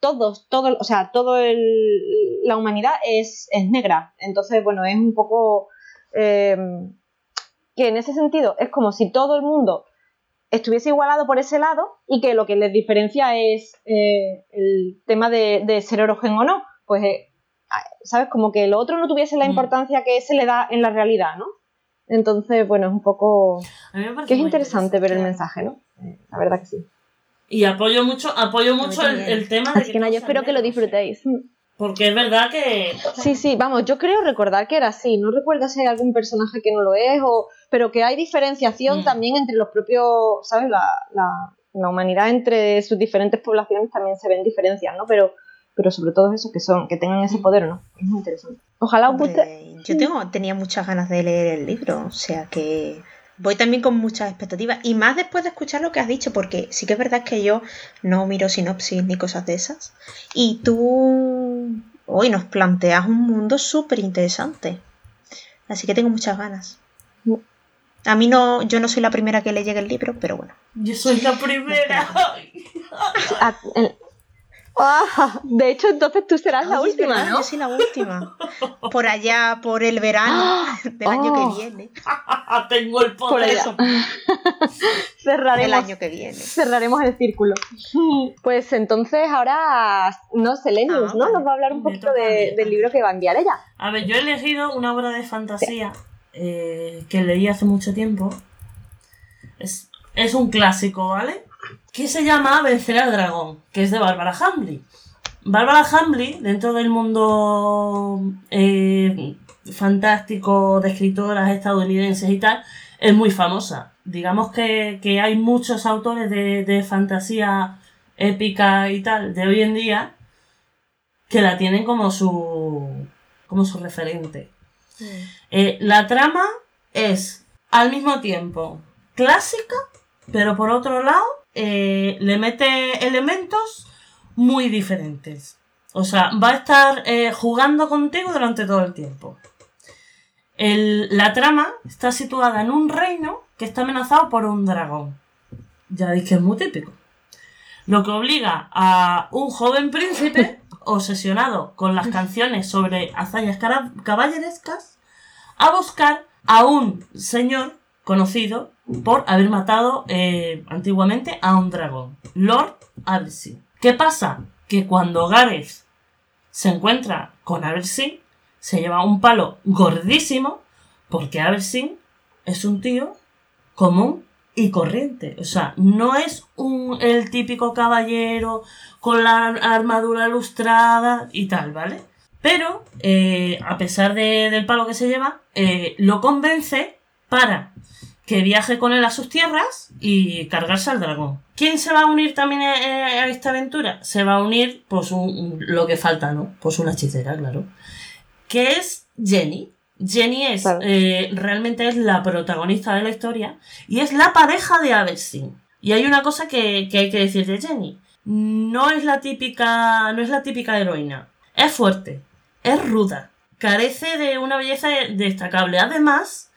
todos, todo, o sea, todo el, la humanidad es, es, negra. Entonces, bueno, es un poco em, que en ese sentido es como si todo el mundo estuviese igualado por ese lado y que lo que les diferencia es eh, el tema de, ser origen o no. Pues, eh, ¿sabes? Como que lo otro no tuviese la mm. importancia que se le da en la realidad, ¿no? Entonces, bueno, es un poco... que es interesante ver el mensaje, ¿no? Eh, la verdad que sí. Y apoyo mucho, apoyo mucho el, tema de. Así que, yo espero que lo disfrutéis. Porque es verdad que. Sí, sí, vamos, yo creo recordar que era así. No recuerdo si hay algún personaje que no lo es, o... pero que hay diferenciación mm. también entre los propios. ¿Sabes? La, la, la, humanidad entre sus diferentes poblaciones también se ven diferencias, ¿no? Pero, pero sobre todo eso, que son que tengan ese poder no. Es muy interesante. Ojalá os guste. Yo tengo, tenía muchas ganas de leer el libro, o sea que voy también con muchas expectativas. Y más después de escuchar lo que has dicho, porque sí que es verdad que yo no miro sinopsis ni cosas de esas. Y tú hoy nos planteas un mundo súper interesante. Así que tengo muchas ganas. A mí no, yo no soy la primera que le llegue el libro, pero bueno. Yo soy la primera. *laughs* *laughs* De hecho, entonces tú serás la última, ¿no? Yo soy la última. Por allá, por el verano *gasps* del año que oh. viene. *laughs* Tengo el poder. *laughs* cerraremos, el año que viene. Cerraremos el círculo. Pues entonces ahora, no, Selenius, ah, ¿no? Nos va a hablar un poquito del libro que va a enviar ella. A ver, yo he elegido una obra de fantasía eh, que leí hace mucho tiempo. Es, es un clásico, ¿vale? Que se llama Vencer al Dragón, que es de Bárbara Hambley. Bárbara Hambley, dentro del mundo eh, fantástico de escritoras estadounidenses y tal, es muy famosa. Digamos que, hay muchos autores de, fantasía épica y tal de hoy en día que la tienen como su, como su referente. Eh, la trama es al mismo tiempo clásica, pero por otro lado eh, le mete elementos muy diferentes. O sea, va a estar eh, jugando contigo durante todo el tiempo. El- la trama está situada en un reino que está amenazado por un dragón. Ya veis que es muy típico. Lo que obliga a un joven príncipe, *laughs* obsesionado con las canciones sobre hazañas caballerescas, a buscar a un señor conocido por haber matado eh, antiguamente a un dragón, Lord Abersin. ¿Qué pasa? Que cuando Gareth se encuentra con Abersin, se lleva un palo gordísimo porque Abersin es un tío común y corriente. O sea, no es un, el típico caballero con la armadura lustrada y tal, ¿vale? Pero, eh, a pesar de- del palo que se lleva, eh, lo convence para que viaje con él a sus tierras y cargarse al dragón. ¿Quién se va a unir también a, a esta aventura? Se va a unir, pues, un- lo que falta, ¿no? Pues una hechicera, claro. Que es Jenny. Jenny es, Claro. eh, realmente es la protagonista de la historia y es la pareja de Abersin. Y hay una cosa que, que hay que decir de Jenny. No es la típica, no es la típica heroína. Es fuerte, es ruda, carece de una belleza destacable. Además,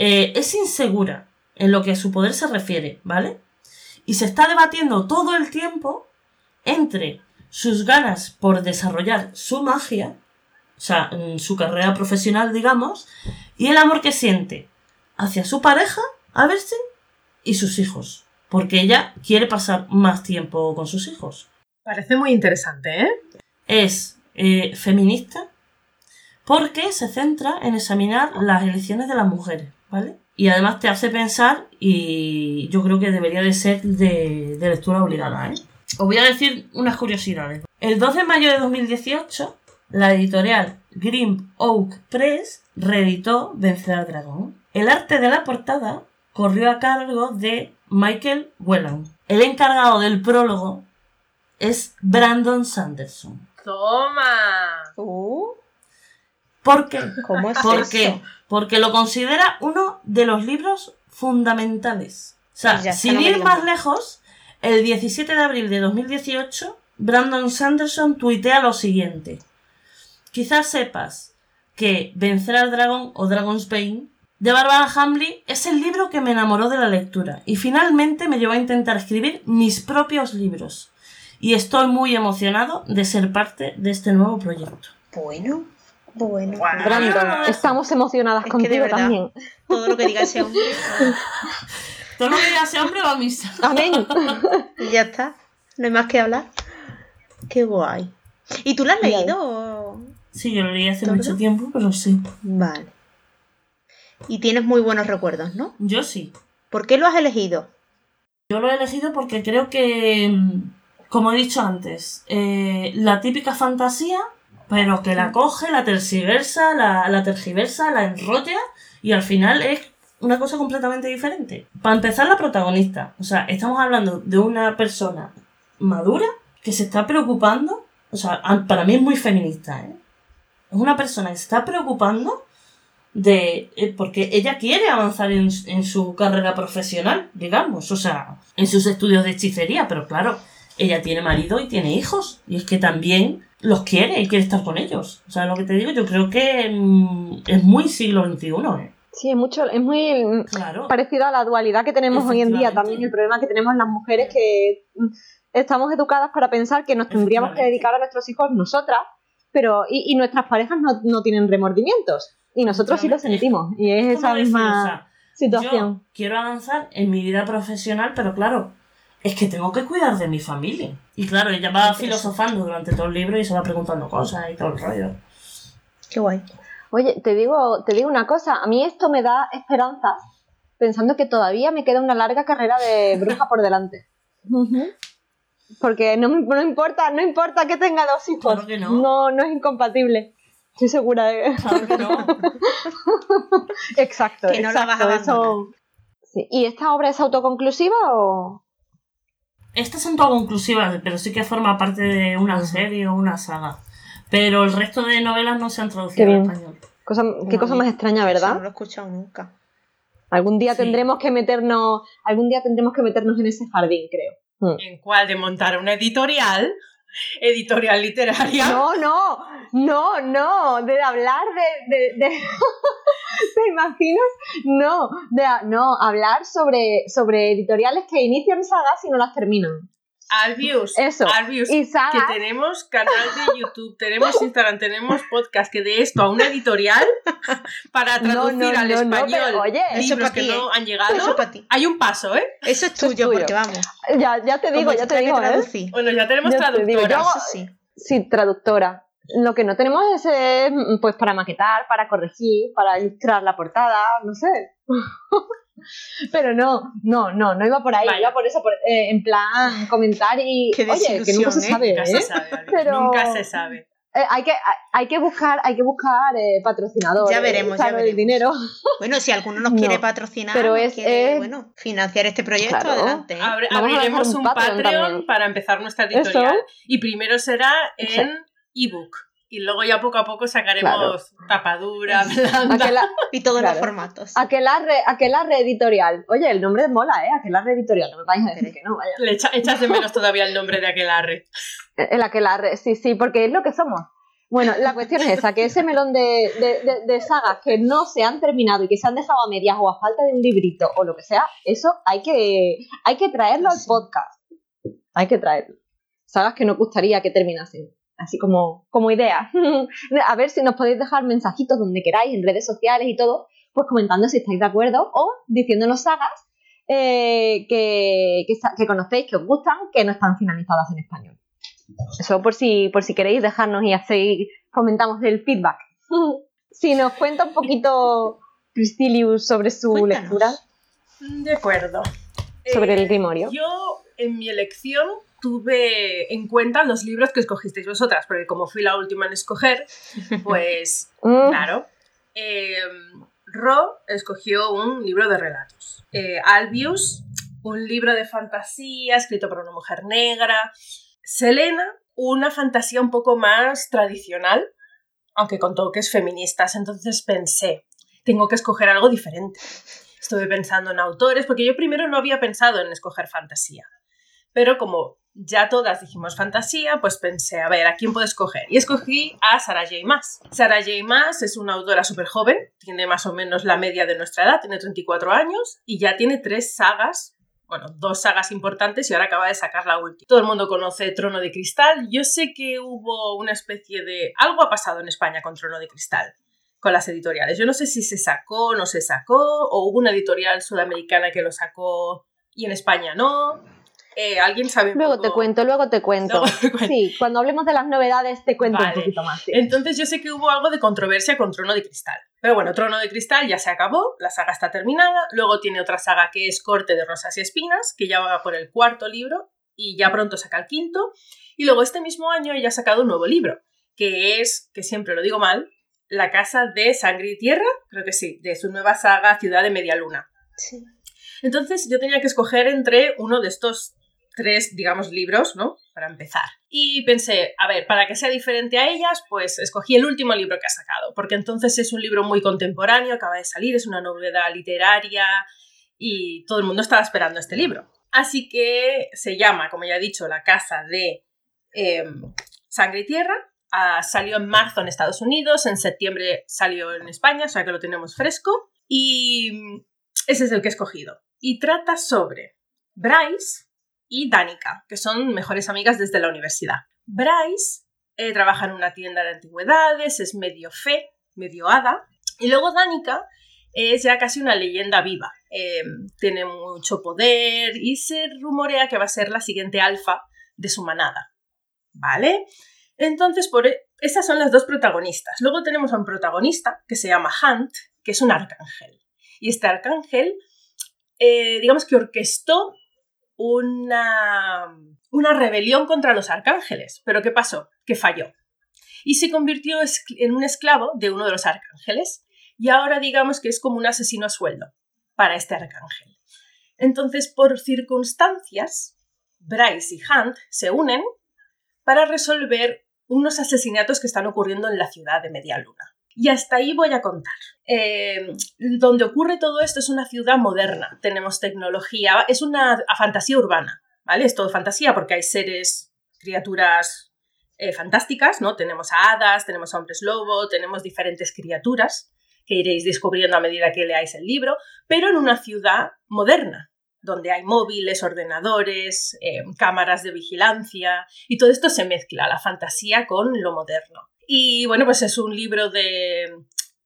eh, es insegura en lo que a su poder se refiere, ¿vale? Y se está debatiendo todo el tiempo entre sus ganas por desarrollar su magia, o sea, en su carrera profesional, digamos, y el amor que siente hacia su pareja, Abersin, y sus hijos. Porque ella quiere pasar más tiempo con sus hijos. Parece muy interesante, ¿eh? Es eh, feminista porque se centra en examinar las elecciones de las mujeres, ¿vale? Y además te hace pensar y yo creo que debería de ser de, de lectura obligada, ¿eh? Os voy a decir unas curiosidades. El 2 de mayo de 2018, la editorial Grim Oak Press reeditó Vencer al Dragón. El arte de la portada corrió a cargo de Michael Whelan. El encargado del prólogo es Brandon Sanderson. ¡Toma! Uh, ¿Por qué? ¿Cómo es ¿Por eso? qué? Porque lo considera uno de los libros fundamentales. O sea, Ya sin ir más lejos, el 17 de abril de 2018, Brandon Sanderson tuitea lo siguiente. Quizás sepas que Vencer al Dragón o Dragon's Bane de Barbara Hamley es el libro que me enamoró de la lectura y finalmente me llevó a intentar escribir mis propios libros. Y estoy muy emocionado de ser parte de este nuevo proyecto. Bueno, bueno. Guau. Brandon, estamos emocionadas Es contigo verdad. también. Todo lo que diga ese hombre. Todo lo que diga ese hombre va a misa. Amén. Y ya está. No hay más que hablar. Qué guay. ¿Y tú lo has Bien. leído? Sí, yo lo leí hace ¿Todo? mucho tiempo, pero sí. Vale. Y tienes muy buenos recuerdos, ¿no? Yo sí. ¿Por qué lo has elegido? Yo lo he elegido porque creo que, mm, como he dicho antes, eh, la típica fantasía, pero que la coge, la tergiversa, la, la tergiversa, la enrolla y al final es una cosa completamente diferente. Para empezar, la protagonista. O sea, estamos hablando de una persona madura que se está preocupando. O sea, para mí es muy feminista, ¿eh? Es una persona que se está preocupando de eh, porque ella quiere avanzar en, en su carrera profesional, digamos, o sea, en sus estudios de hechicería, pero claro, ella tiene marido y tiene hijos, y es que también los quiere y quiere estar con ellos. O sea, lo que te digo, yo creo que mm, es muy siglo XXI, ¿eh? Sí, es mucho, es muy Claro. parecido a la dualidad que tenemos hoy en día también, el problema que tenemos las mujeres que mm, estamos educadas para pensar que nos tendríamos que dedicar a nuestros hijos nosotras, pero y, y nuestras parejas no, no tienen remordimientos y nosotros sí lo sentimos y es ¿Cómo esa decir? misma O sea, situación. Yo quiero avanzar en mi vida profesional, pero claro, es que tengo que cuidar de mi familia. Y claro, ella va filosofando durante todo el libro y se va preguntando cosas y todo el rollo. Qué guay. Oye, te digo, te digo una cosa, a mí esto me da esperanzas pensando que todavía me queda una larga carrera de bruja por delante. Porque no, no importa, no importa que tenga dos hijos. Claro que no. no. no es incompatible. Estoy segura de. Claro que no. *laughs* Exacto. Que no la vas a exacto, eso- Sí. ¿Y esta obra es autoconclusiva o.? Estas son todas conclusivas, pero sí que forma parte de una serie o una saga. Pero el resto de novelas no se han traducido al español. Cosa, qué No, cosa más extraña, Eso no ¿verdad? lo he escuchado nunca. Algún día Sí. tendremos que meternos, algún día tendremos que meternos en ese jardín, creo. Mm. ¿En cuál? De montar una editorial, *laughs* editorial literaria. No, no, no, no, de hablar de, de, de- *laughs* ¿te imaginas? No, de, no, hablar sobre, sobre editoriales que inician sagas y no las terminan. Albius, Eso, Albius, Y que tenemos canal de YouTube, tenemos *laughs* Instagram, tenemos podcast, que de esto a una editorial *laughs* para No, traducir no, al no, no, español pero, oye, Eso libros pa' que ti, no ¿eh? han llegado, Eso para ti. hay un paso, ¿eh? Eso es Eso es tuyo, tuyo. porque vamos. ya, ya te digo, ya te digo, ¿eh? Bueno, ya tenemos Ya te digo, yo traductoras. hago- Eso sí. Sí, traductora. Lo que no tenemos es, eh, pues, para maquetar, para corregir, para ilustrar la portada, no sé. *laughs* *laughs* Pero no, no, no, no iba por ahí, iba por eso, por- eh, en plan comentar y, *laughs* Qué oye, que nunca se ¿eh? sabe, Nunca ¿eh? se sabe, Albius, Pero- nunca se sabe. Eh, hay que, hay, que buscar, hay que buscar eh, patrocinadores. Ya veremos, ya claro, el veremos. dinero. Bueno, si alguno nos No, quiere patrocinar, pero es- quiere, es- bueno, financiar este proyecto, Claro. adelante. ¿eh? Abre- abriremos un un Patreon, para empezar nuestra editorial. Eso. Y primero será en ebook. Y luego ya poco a poco sacaremos tapadura, blanda. Aquela, Y todos Claro. los formatos. aquelarre, aquelarre editorial. Oye, el nombre mola, ¿eh? Aquelarre editorial. No me vais a decir que no, vaya. Le echa- echas de menos todavía el nombre de aquel arre. El aquelarre, sí, sí, porque es lo que somos. Bueno, la cuestión es esa, que ese melón de, de- de- de sagas que no se han terminado y que se han dejado a medias o a falta de un librito o lo que sea, eso hay que, hay que traerlo al podcast. Hay que traerlo. Sagas que nos gustaría que terminasen. Así como, como idea. *laughs* a ver si nos podéis dejar mensajitos donde queráis, en redes sociales y todo, pues comentando si estáis de acuerdo o diciéndonos sagas eh, que, que, conocéis, que os gustan, que no están finalizadas en español. Eso por si, por si queréis dejarnos y hacéis, comentamos el feedback. *laughs* si nos cuenta un poquito Cristilius sobre su Cuéntanos. lectura, De acuerdo. sobre Eh, el Grimorio. Yo, en mi elección, tuve en cuenta los libros que escogisteis vosotras, porque como fui la última en escoger, *laughs* pues Mm, Claro. Eh, Ro escogió un libro de relatos. Eh, Albius, un libro de fantasía escrito por una mujer negra. Selena, una fantasía un poco más tradicional, aunque con toques feministas. Entonces pensé, tengo que escoger algo diferente. Estuve pensando en autores, porque yo primero no había pensado en escoger fantasía. Pero como ya todas dijimos fantasía, pues pensé, a ver, ¿a quién puedo escoger? Y escogí a Sarah J. Maas. Sarah J. Maas es una autora súper joven, tiene más o menos la media de nuestra edad, tiene 34 años y ya tiene tres sagas, bueno, dos sagas importantes y ahora acaba de sacar la última. Todo el mundo conoce Trono de Cristal. Yo sé que hubo una especie de... Algo ha pasado en España con Trono de Cristal con las editoriales. Yo no sé si se sacó, no se sacó, o hubo una editorial sudamericana que lo sacó y en España no. Eh, ¿Alguien sabe? Luego poco? te cuento, luego te cuento. *laughs* Luego te cuento. Sí, cuando hablemos de las novedades te cuento Vale. un poquito más. sí. Entonces yo sé que hubo algo de controversia con Trono de Cristal. Pero bueno, Trono de Cristal ya se acabó, la saga está terminada. Luego tiene otra saga que es Corte de Rosas y Espinas, que ya va por el cuarto libro y ya pronto saca el quinto. Y luego este mismo año ella ha sacado un nuevo libro, que es, que siempre lo digo mal, La Casa de Sangre y Tierra, creo que sí, de su nueva saga Ciudad de Media Luna. Sí. Entonces yo tenía que escoger entre uno de estos tres, digamos, libros, ¿no? Para empezar. Y pensé, a ver, para que sea diferente a ellas, pues escogí el último libro que ha sacado, porque entonces es un libro muy contemporáneo, acaba de salir, es una novedad literaria y todo el mundo estaba esperando este libro. Así que se llama, como ya he dicho, La Casa de eh, Sangre y Tierra. Ah, salió en marzo en Estados Unidos, en septiembre salió en España, o sea que lo tenemos fresco. Y ese es el que he escogido. Y trata sobre Bryce y Danica, que son mejores amigas desde la universidad. Bryce eh, trabaja en una tienda de antigüedades, es medio fe, medio hada. Y luego Danica es ya casi una leyenda viva. Eh, tiene mucho poder y se rumorea que va a ser la siguiente alfa de su manada. ¿Vale? Entonces, por e- esas son las dos protagonistas. Luego tenemos a un protagonista que se llama Hunt, que es un arcángel. Y este arcángel, eh, digamos que orquestó una, una rebelión contra los arcángeles. Pero ¿qué pasó? Que falló. Y se convirtió en un esclavo de uno de los arcángeles. Y ahora digamos que es como un asesino a sueldo para este arcángel. Entonces, por circunstancias, Bryce y Hunt se unen para resolver unos asesinatos que están ocurriendo en la ciudad de Media Luna. Y hasta ahí voy a contar. Eh, donde ocurre todo esto es una ciudad moderna, tenemos tecnología, es una fantasía urbana, ¿vale? Es todo fantasía porque hay seres, criaturas eh, fantásticas, ¿no? Tenemos a hadas, tenemos a hombres lobo, tenemos diferentes criaturas que iréis descubriendo a medida que leáis el libro, pero en una ciudad moderna, donde hay móviles, ordenadores, eh, cámaras de vigilancia, y todo esto se mezcla, la fantasía con lo moderno. Y bueno, pues es un libro de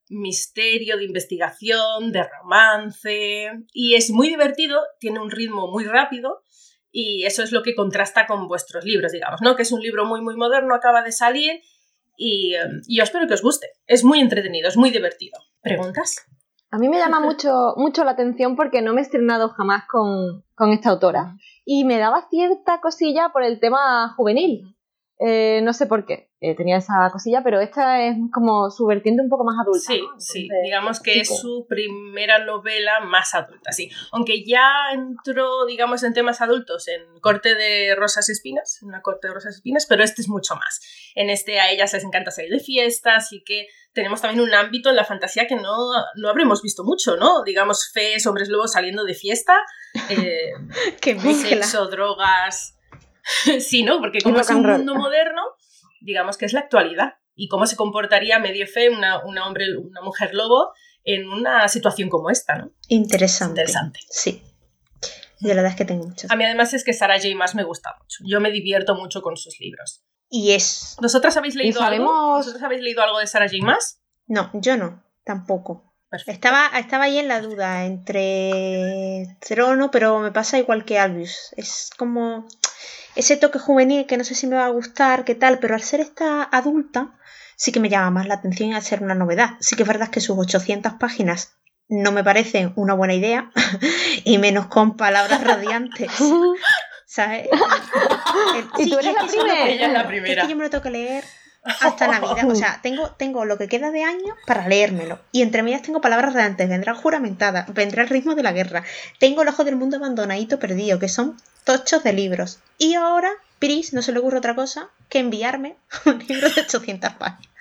misterio, de investigación, de romance, y es muy divertido, tiene un ritmo muy rápido, y eso es lo que contrasta con vuestros libros, digamos, ¿no? Que es un libro muy, muy moderno, acaba de salir, y, y yo espero que os guste. Es muy entretenido, es muy divertido. ¿Preguntas? A mí me llama mucho, mucho la atención porque no me he estrenado jamás con, con esta autora. Y me daba cierta cosilla por el tema juvenil. Eh, no sé por qué eh, tenía esa cosilla, pero esta es como su vertiente un poco más adulta. Sí, sí, digamos que es su primera novela más adulta, sí. Aunque ya entró, digamos, en temas adultos en Corte de Rosas Espinas, una Corte de Rosas Espinas, pero este es mucho más. En este a ellas les encanta salir de fiestas y que tenemos también un ámbito en la fantasía que no, no habremos visto mucho, ¿no? Digamos, fees, hombres lobos saliendo de fiesta, eh, *laughs* sexo, drogas *laughs* sí, ¿no? Porque como es un mundo moderno, digamos que es la actualidad. Y cómo se comportaría medio fe una, hombre, una mujer lobo en una situación como esta, ¿no? Interesante. Interesante. Sí. De la verdad es que tengo mucho. A mí además es que Sarah J. más me gusta mucho. Yo me divierto mucho con sus libros. Y es... ¿Nosotras habéis leído algo? ¿Vosotras habéis leído algo de Sarah J. más? No, yo no, tampoco. Estaba, estaba ahí en la duda entre Trono, pero me pasa igual que Albius. Es como ese toque juvenil que no sé si me va a gustar, qué tal, pero al ser esta adulta sí que me llama más la atención y al ser una novedad. Sí que es verdad que sus 800 páginas no me parecen una buena idea *laughs* y menos con palabras *laughs* radiantes. ¿Sabes? *laughs* y tú eres la, primera. Ella es la primera. Es que yo me lo tengo que leer hasta Navidad. O sea, *laughs* tengo, tengo lo que queda de año para leérmelo. Y entre medias tengo palabras de antes, vendrá juramentada, vendrá el ritmo de la guerra. Tengo el ojo del mundo abandonadito perdido, que son tochos de libros. Y ahora, Pris no se le ocurre otra cosa que enviarme *laughs* un libro de 800 páginas.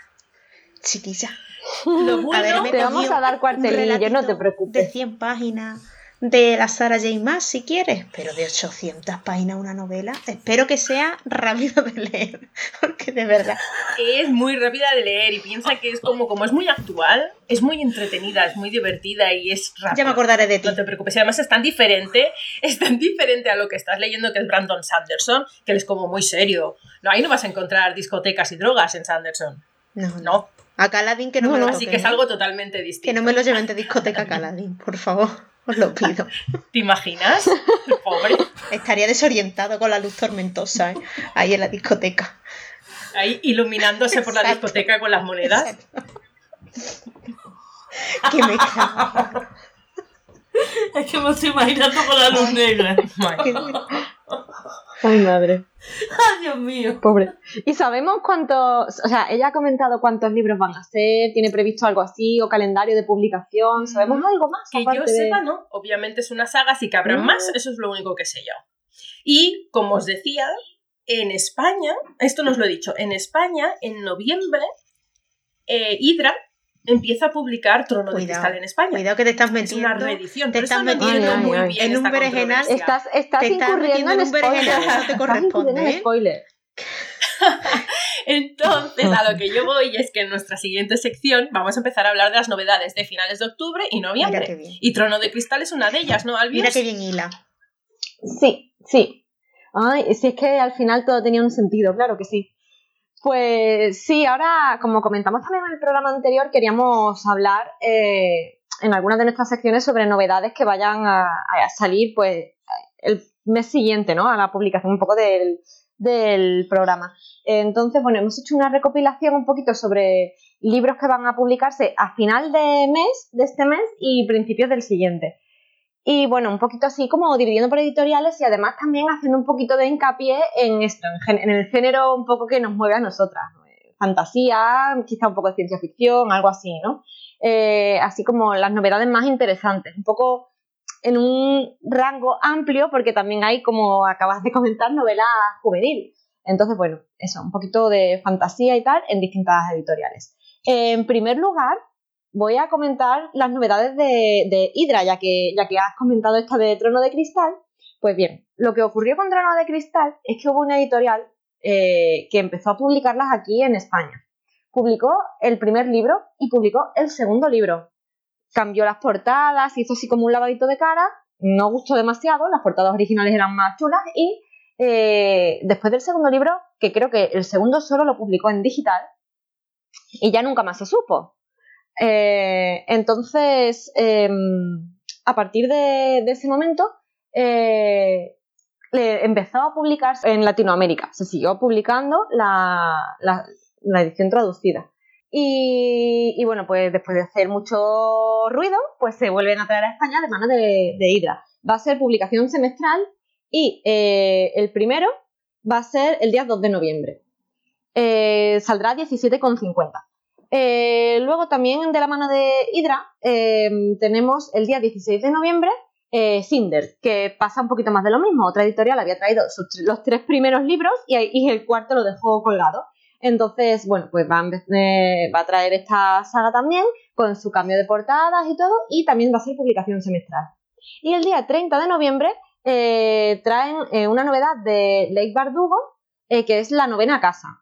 Chiquilla. a ver, te vamos a dar cuartelillo, no te preocupes. De 100 páginas de la Sarah J. Maas si quieres, pero de 800 páginas una novela, espero que sea rápido de leer, *laughs* porque de verdad. Es muy rápida de leer y piensa que es como, como es muy actual, es muy entretenida, es muy divertida y es rápida. Ya me acordaré de ti. No te preocupes, y además es tan diferente, *laughs* es tan diferente a lo que estás leyendo que es Brandon Sanderson, que él es como muy serio. No, ahí no vas a encontrar discotecas y drogas en Sanderson. No, no. A Caladín que no, me lo Así que es algo totalmente distinto. Que no me lo lleven de discoteca Caladín, por favor. Os lo pido. ¿Te imaginas? Pobre. Estaría desorientado con la luz tormentosa ¿eh? ahí en la discoteca. Ahí iluminándose por la discoteca con las monedas. que me cago. *laughs* Es que me estoy imaginando con la luz negra. *laughs* Ay, madre. Ay, Dios mío. Pobre. ¿Y sabemos cuántos, o sea, ella ha comentado cuántos libros van a ser, tiene previsto algo así, o calendario de publicación? ¿Sabemos mm, algo más? Que yo sepa, no. Obviamente es una saga, así que habrá mm. más, eso es lo único que sé yo. Y, como os decía, en España, esto nos lo he dicho, en España, en noviembre, eh, Hydra empieza a publicar Trono de Cristal en España. Cuidado que te estás metiendo. Es una reedición. Te estás metiendo muy bien en un berenjenal. Estás, estás, incurriendo en, un berenjenal no te corresponde. ¿eh? spoiler. *laughs* Entonces, a lo que yo voy es que en nuestra siguiente sección vamos a empezar a hablar de las novedades de finales de octubre y noviembre. Y Trono de Cristal es una de ellas, ¿no, Albion? Mira qué bien hila. Sí, sí. Ay, si es que al final todo tenía un sentido, claro que sí. Pues sí, ahora, como comentamos también en el programa anterior, queríamos hablar eh, en algunas de nuestras secciones sobre novedades que vayan a, salir pues el mes siguiente, ¿no? A la publicación un poco del, del programa. Entonces, bueno, hemos hecho una recopilación un poquito sobre libros que van a publicarse a final de mes, de este mes y principios del siguiente. Y bueno, un poquito así como dividiendo por editoriales y además también haciendo un poquito de hincapié en esto, en, el género un poco que nos mueve a nosotras. Fantasía, quizá un poco de ciencia ficción, algo así, ¿no? Eh, así como las novedades más interesantes, un poco en un rango amplio porque también hay, como acabas de comentar, novelas juveniles. Entonces, bueno, eso, un poquito de fantasía y tal en distintas editoriales. En primer lugar, voy a comentar las novedades de, de Hydra, ya que, ya que has comentado esta de Trono de Cristal. Pues bien, lo que ocurrió con Trono de Cristal es que hubo una editorial eh, que empezó a publicarlas aquí en España. Publicó el primer libro y publicó el segundo libro. Cambió las portadas, hizo así como un lavadito de cara, no gustó demasiado, las portadas originales eran más chulas y eh, después del segundo libro, que creo que el segundo solo lo publicó en digital y ya nunca más se supo. Eh, entonces, em, a partir de, ese momento, eh, empezó a publicar en Latinoamérica. Se siguió publicando la, edición traducida. Y, bueno, pues después de hacer mucho ruido, pues se vuelven a traer a España de mano de, de. Va a ser publicación semestral y eh, el primero va a ser el día 2 de noviembre. Eh, saldrá 17,50. Eh, luego también de la mano de Hydra tenemos el día 16 de noviembre Cinder, que pasa un poquito más de lo mismo. Otra editorial había traído los tres primeros libros y, el cuarto lo dejó colgado. Entonces, bueno, pues va a, traer esta saga también con su cambio de portadas y todo, y también va a ser publicación semestral. Y el día 30 de noviembre traen una novedad de Lake Bardugo, que es la novena casa.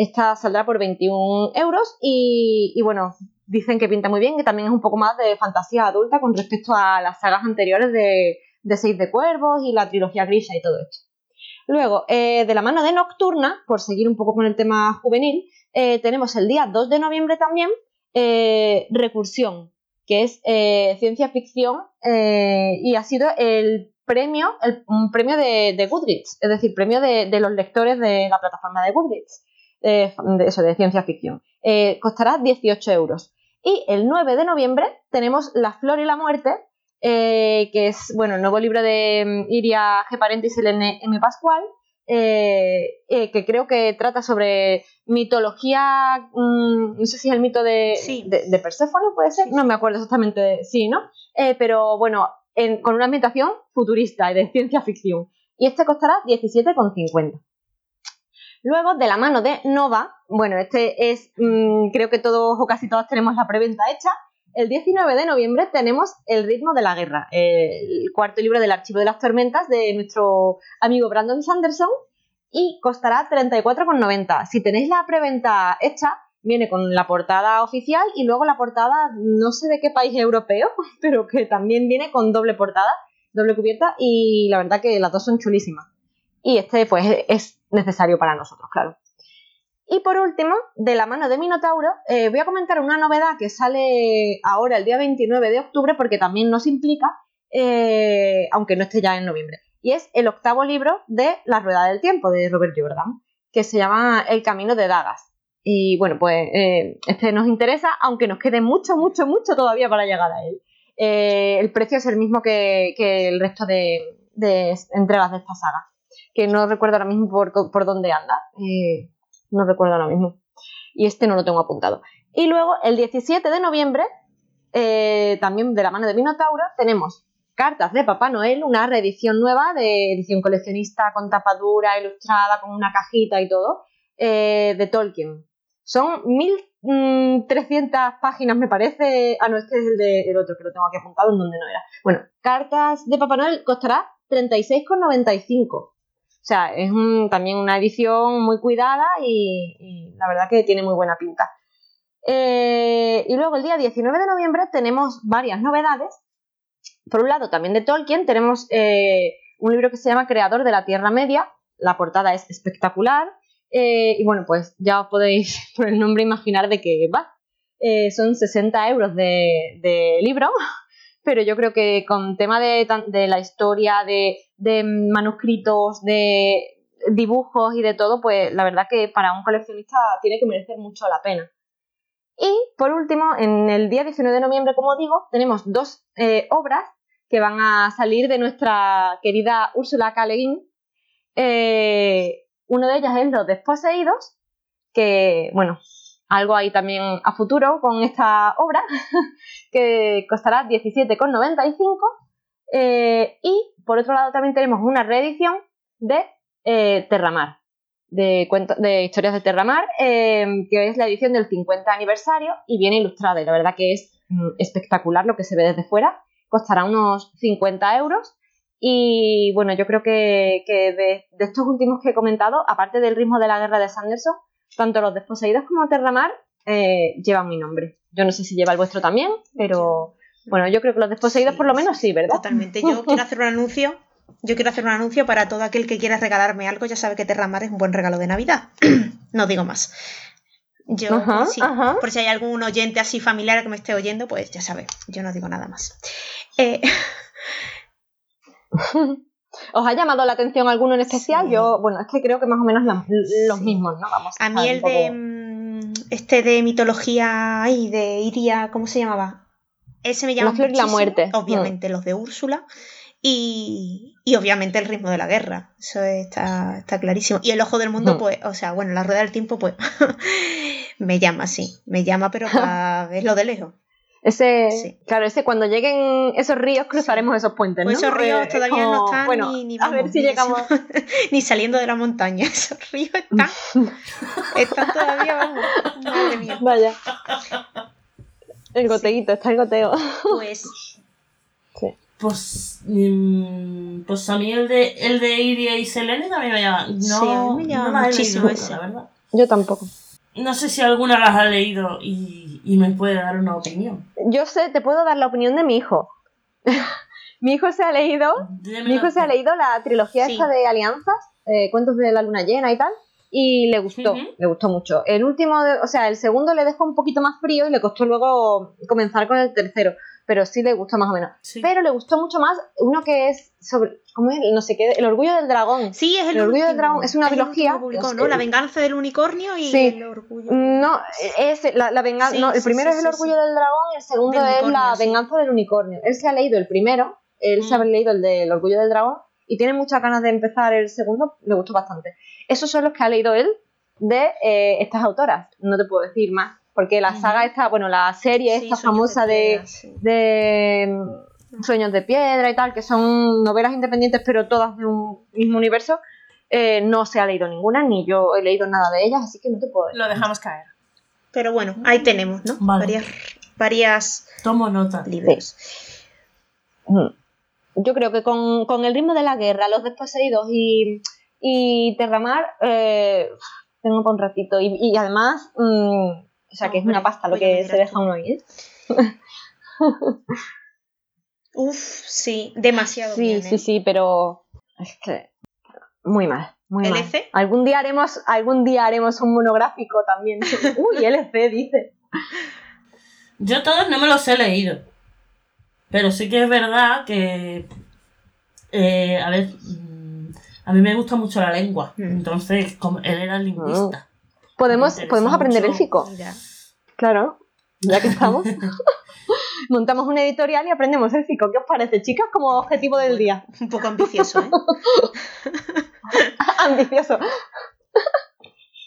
Esta saldrá por 21 euros y, bueno, dicen que pinta muy bien, que también es un poco más de fantasía adulta con respecto a las sagas anteriores de, de Seis de Cuervos y la trilogía Grisha y todo esto. Luego, eh, de la mano de Nocturna, por seguir un poco con el tema juvenil, eh, tenemos el día 2 de noviembre también eh, Recursión, que es ciencia ficción y ha sido el premio, un premio de, Goodreads, es decir, premio de, de, los lectores de la plataforma de Goodreads de, eso, de ciencia ficción. Eh, costará 18 euros. Y el 9 de noviembre tenemos La Flor y la Muerte, eh, que es bueno, el nuevo libro de mm, Iria G. Parente y Selene M. Pascual, eh, que creo que trata sobre mitología, mm, no sé si es el mito de, de, Perséfone, puede ser, no me acuerdo exactamente, sí, ¿no? pero bueno, con una ambientación futurista y de ciencia ficción. Y este costará 17,50. Luego, de la mano de Nova, bueno, este es, mm, creo que todos o casi todas tenemos la preventa hecha. El 19 de noviembre tenemos El ritmo de la guerra, el cuarto libro del Archivo de las Tormentas de nuestro amigo Brandon Sanderson y costará 34,90. Si tenéis la preventa hecha, viene con la portada oficial y luego la portada, no sé de qué país europeo, *laughs* pero que también viene con doble portada, doble cubierta y la verdad que las dos son chulísimas. Y este pues es necesario para nosotros, claro. Y por último, de la mano de Minotauro, eh, voy a comentar una novedad que sale ahora el día 29 de octubre porque también nos implica, eh, aunque no esté ya en noviembre. Y es el octavo libro de La Rueda del Tiempo de Robert Jordan, que se llama El Camino de Dagas. Y bueno, pues eh, este nos interesa, aunque nos quede mucho, mucho, mucho todavía para llegar a él. el precio es el mismo que, el resto de entregas de esta saga que no recuerdo ahora mismo por, por dónde anda. Eh, no recuerdo ahora mismo. Y este no lo tengo apuntado. Y luego, el 17 de noviembre, eh, también de la mano de Minotauro, tenemos Cartas de Papá Noel, una reedición nueva de edición coleccionista con tapadura, ilustrada, con una cajita y todo, eh, de Tolkien. Son 1300 mm, páginas, me parece. Ah, no, este es el del otro que lo tengo aquí apuntado en donde no era. Bueno, Cartas de Papá Noel costará 36,95. O sea, es también una edición muy cuidada y, la verdad que tiene muy buena pinta. Eh, y luego el día 19 de noviembre tenemos varias novedades. Por un lado, también de Tolkien, tenemos eh, un libro que se llama Creador de la Tierra Media. La portada es espectacular. Eh, y bueno, pues ya os podéis *laughs* por el nombre imaginar de qué va. son 60 euros de, de libro *laughs* pero yo creo que con tema de, la historia, de, manuscritos, de dibujos y de todo, pues la verdad que para un coleccionista tiene que merecer mucho la pena. Y por último, en el día 19 de noviembre, como digo, tenemos dos eh, obras que van a salir de nuestra querida Úrsula K. Eh, uno de ellas es Los Desposeídos, que, bueno, algo ahí también a futuro con esta obra, *laughs* que costará 17,95. Eh, y por otro lado también tenemos una reedición de eh, Terramar, de, de historias de Terramar, eh, que es la edición del 50 aniversario y viene ilustrada. Y la verdad que es mm, espectacular lo que se ve desde fuera. Costará unos 50 euros. Y bueno, yo creo que, de, estos últimos que he comentado, aparte del ritmo de la guerra de Sanderson, tanto los desposeídos como Terramar eh, llevan mi nombre. Yo no sé si lleva el vuestro también, pero bueno, yo creo que los desposeídos por lo menos sí, ¿verdad? Totalmente. Yo *laughs* quiero hacer un anuncio yo quiero hacer un anuncio para todo aquel que quiera regalarme algo, ya sabe que Terramar es un buen regalo de Navidad. *clears throat* no digo más. Yo, sí, por si hay algún oyente así familiar que me esté oyendo, pues ya sabe, yo no digo nada más. Eh, *laughs* ¿Os ha llamado la atención alguno en especial? Yo, bueno, es que creo que más o menos los mismos, ¿no? Vamos a, mí el de mm, este de mitología y de Iria, ¿cómo se llamaba? Ese me llama La flor y la muerte. Obviamente, los de Úrsula. Y, y, obviamente el ritmo de la guerra, eso está, está clarísimo. Y el ojo del mundo, hmm. pues, o sea, bueno, la rueda del tiempo, pues, *laughs* me llama, sí, me llama, pero *laughs* es lo de lejos. Ese, claro, ese cuando lleguen esos ríos cruzaremos esos puentes, pues ¿no? esos ríos todavía no están ni, ni a ver si llegamos *laughs* ni saliendo de la montaña. Esos ríos están, están todavía, vamos, madre mía. Vaya. El goteíto, está el goteo. Pues *laughs* pues, mm, pues a mí el de, el de Iria y Selene también me llama. No, me llama muchísimo ese. La verdad. Yo tampoco. No sé si alguna las ha leído y, y, me puede dar una opinión. Yo sé, te puedo dar la opinión de mi hijo. *laughs* mi hijo se ha leído. mi hijo se ha leído la trilogía esta de Alianzas, eh, cuentos de la luna llena y tal. Y le gustó, le gustó mucho. El último, o sea, el segundo le dejó un poquito más frío y le costó luego comenzar con el tercero pero sí le gustó más o menos. Pero le gustó mucho más uno que es sobre, ¿cómo es? No sé qué, el orgullo del dragón. Sí, es el, orgullo del dragón, es una biología. ¿no? La venganza del unicornio y el orgullo. No, es la, la venganza, no, el primero es el orgullo del dragón y el segundo es la venganza del unicornio. Él se ha leído el primero, él se ha mm. leído el del orgullo del dragón y tiene muchas ganas de empezar el segundo, le gustó bastante. Esos son los que ha leído él de eh, estas autoras, no te puedo decir más porque la saga esta, bueno, la serie esta famosa de, mm, Sueños de Piedra y tal, que son novelas independientes pero todas de un mismo universo, eh, no se ha leído ninguna, ni yo he leído nada de ellas, así que no te puedo decir. Lo dejamos caer. Pero bueno, ahí tenemos, ¿no? Varias, varias Tomo nota. Libros. Mm. Yo creo que con, el ritmo de la guerra, los desposeídos y, y Terramar, eh, tengo para un ratito. Y, además, mm, o sea, que es una pasta lo que se deja uno ir. *laughs* Uf, sí, demasiado sí, bien. Sí, sí, sí, pero es que muy mal. Muy ¿LC? Mal. Algún día haremos, algún día haremos un monográfico también. *laughs* Uy, LC dice. Yo todos no me los he leído. Pero sí que es verdad que. Eh, a ver. Mm, a mí me gusta mucho la lengua. Mm. Entonces, como él era lingüista. Podemos, podemos aprender élfico. Claro, ya que estamos. *laughs* *laughs* Montamos una editorial y aprendemos élfico. ¿Qué os parece, chicas, como objetivo del día? Un poco ambicioso, ¿eh? *laughs* ambicioso.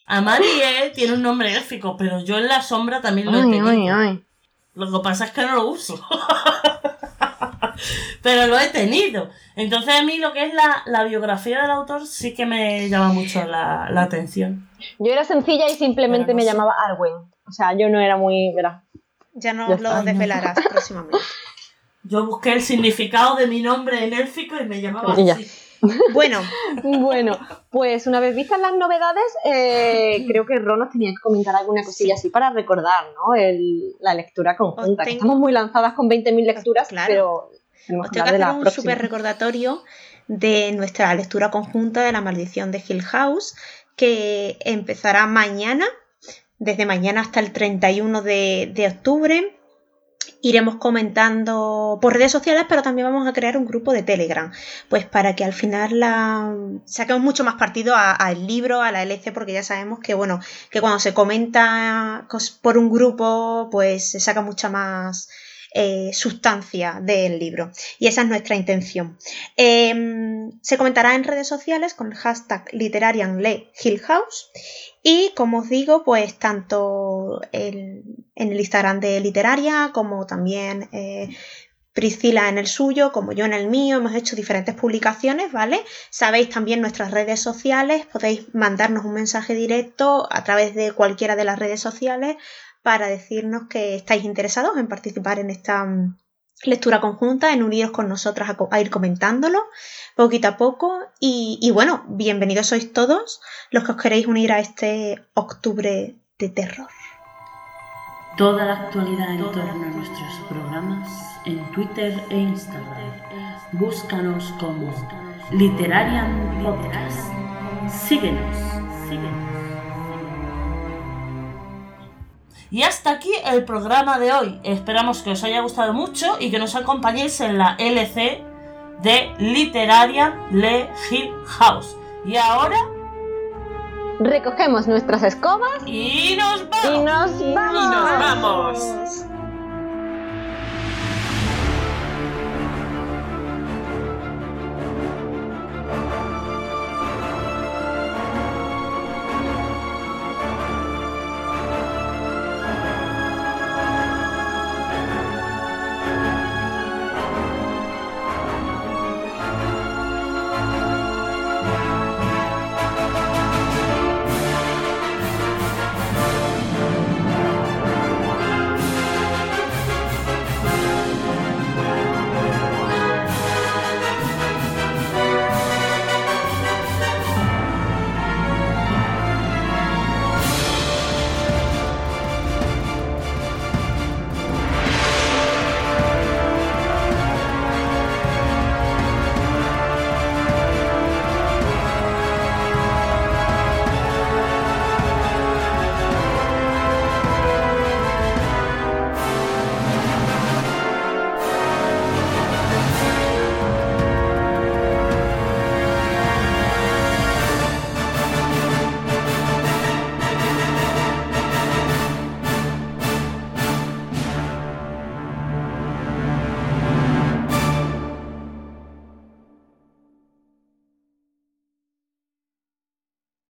Amari tiene un nombre élfico, pero yo en la sombra también lo he tenido. Lo que pasa es que no lo uso. *laughs* pero lo he tenido. Entonces a mí lo que es la, biografía del autor sí que me llama mucho la, atención. Yo era sencilla y simplemente me llamaba Arwen. O sea, yo no era muy... Ya no lo desvelarás *laughs* próximamente. Yo busqué el significado de mi nombre en élfico y me llamaba así. Bueno. *laughs* bueno, pues una vez vistas las novedades, eh, *laughs* creo que Ron nos tenía que comentar alguna cosilla así para recordar ¿no? la lectura conjunta. Estamos muy lanzadas con 20.000 lecturas, pero os tengo que hacer un súper recordatorio de nuestra lectura conjunta de La maldición de Hill House, que empezará mañana, desde mañana hasta el 31 de, octubre. Iremos comentando por redes sociales, pero también vamos a crear un grupo de Telegram, pues para que al final la... saquemos mucho más partido al libro, a la LC, porque ya sabemos que bueno, que cuando se comenta por un grupo, pues se saca mucha más eh, sustancia del libro. Y esa es nuestra intención. Em, se comentará en redes sociales con el hashtag Literarianle House. Y como os digo, pues tanto en el Instagram de Literaria como también eh, Priscila en el suyo, como yo en el mío, hemos hecho diferentes publicaciones, ¿vale? Sabéis también nuestras redes sociales, podéis mandarnos un mensaje directo a través de cualquiera de las redes sociales para decirnos que estáis interesados en participar en esta mm, lectura conjunta, en uniros con nosotras a, ir comentándolo poquito a poco. Y, bueno, bienvenidos sois todos los que os queréis unir a este octubre de terror. Toda la actualidad en torno a nuestros programas en Twitter e Instagram. Búscanos como Literarian Podcast. Síguenos, síguenos. Y hasta aquí el programa de hoy. Esperamos que os haya gustado mucho y que nos acompañéis en la LC de Literaria Le Hill House. Y ahora recogemos nuestras escobas y nos vamos. Y nos vamos. Y nos vamos.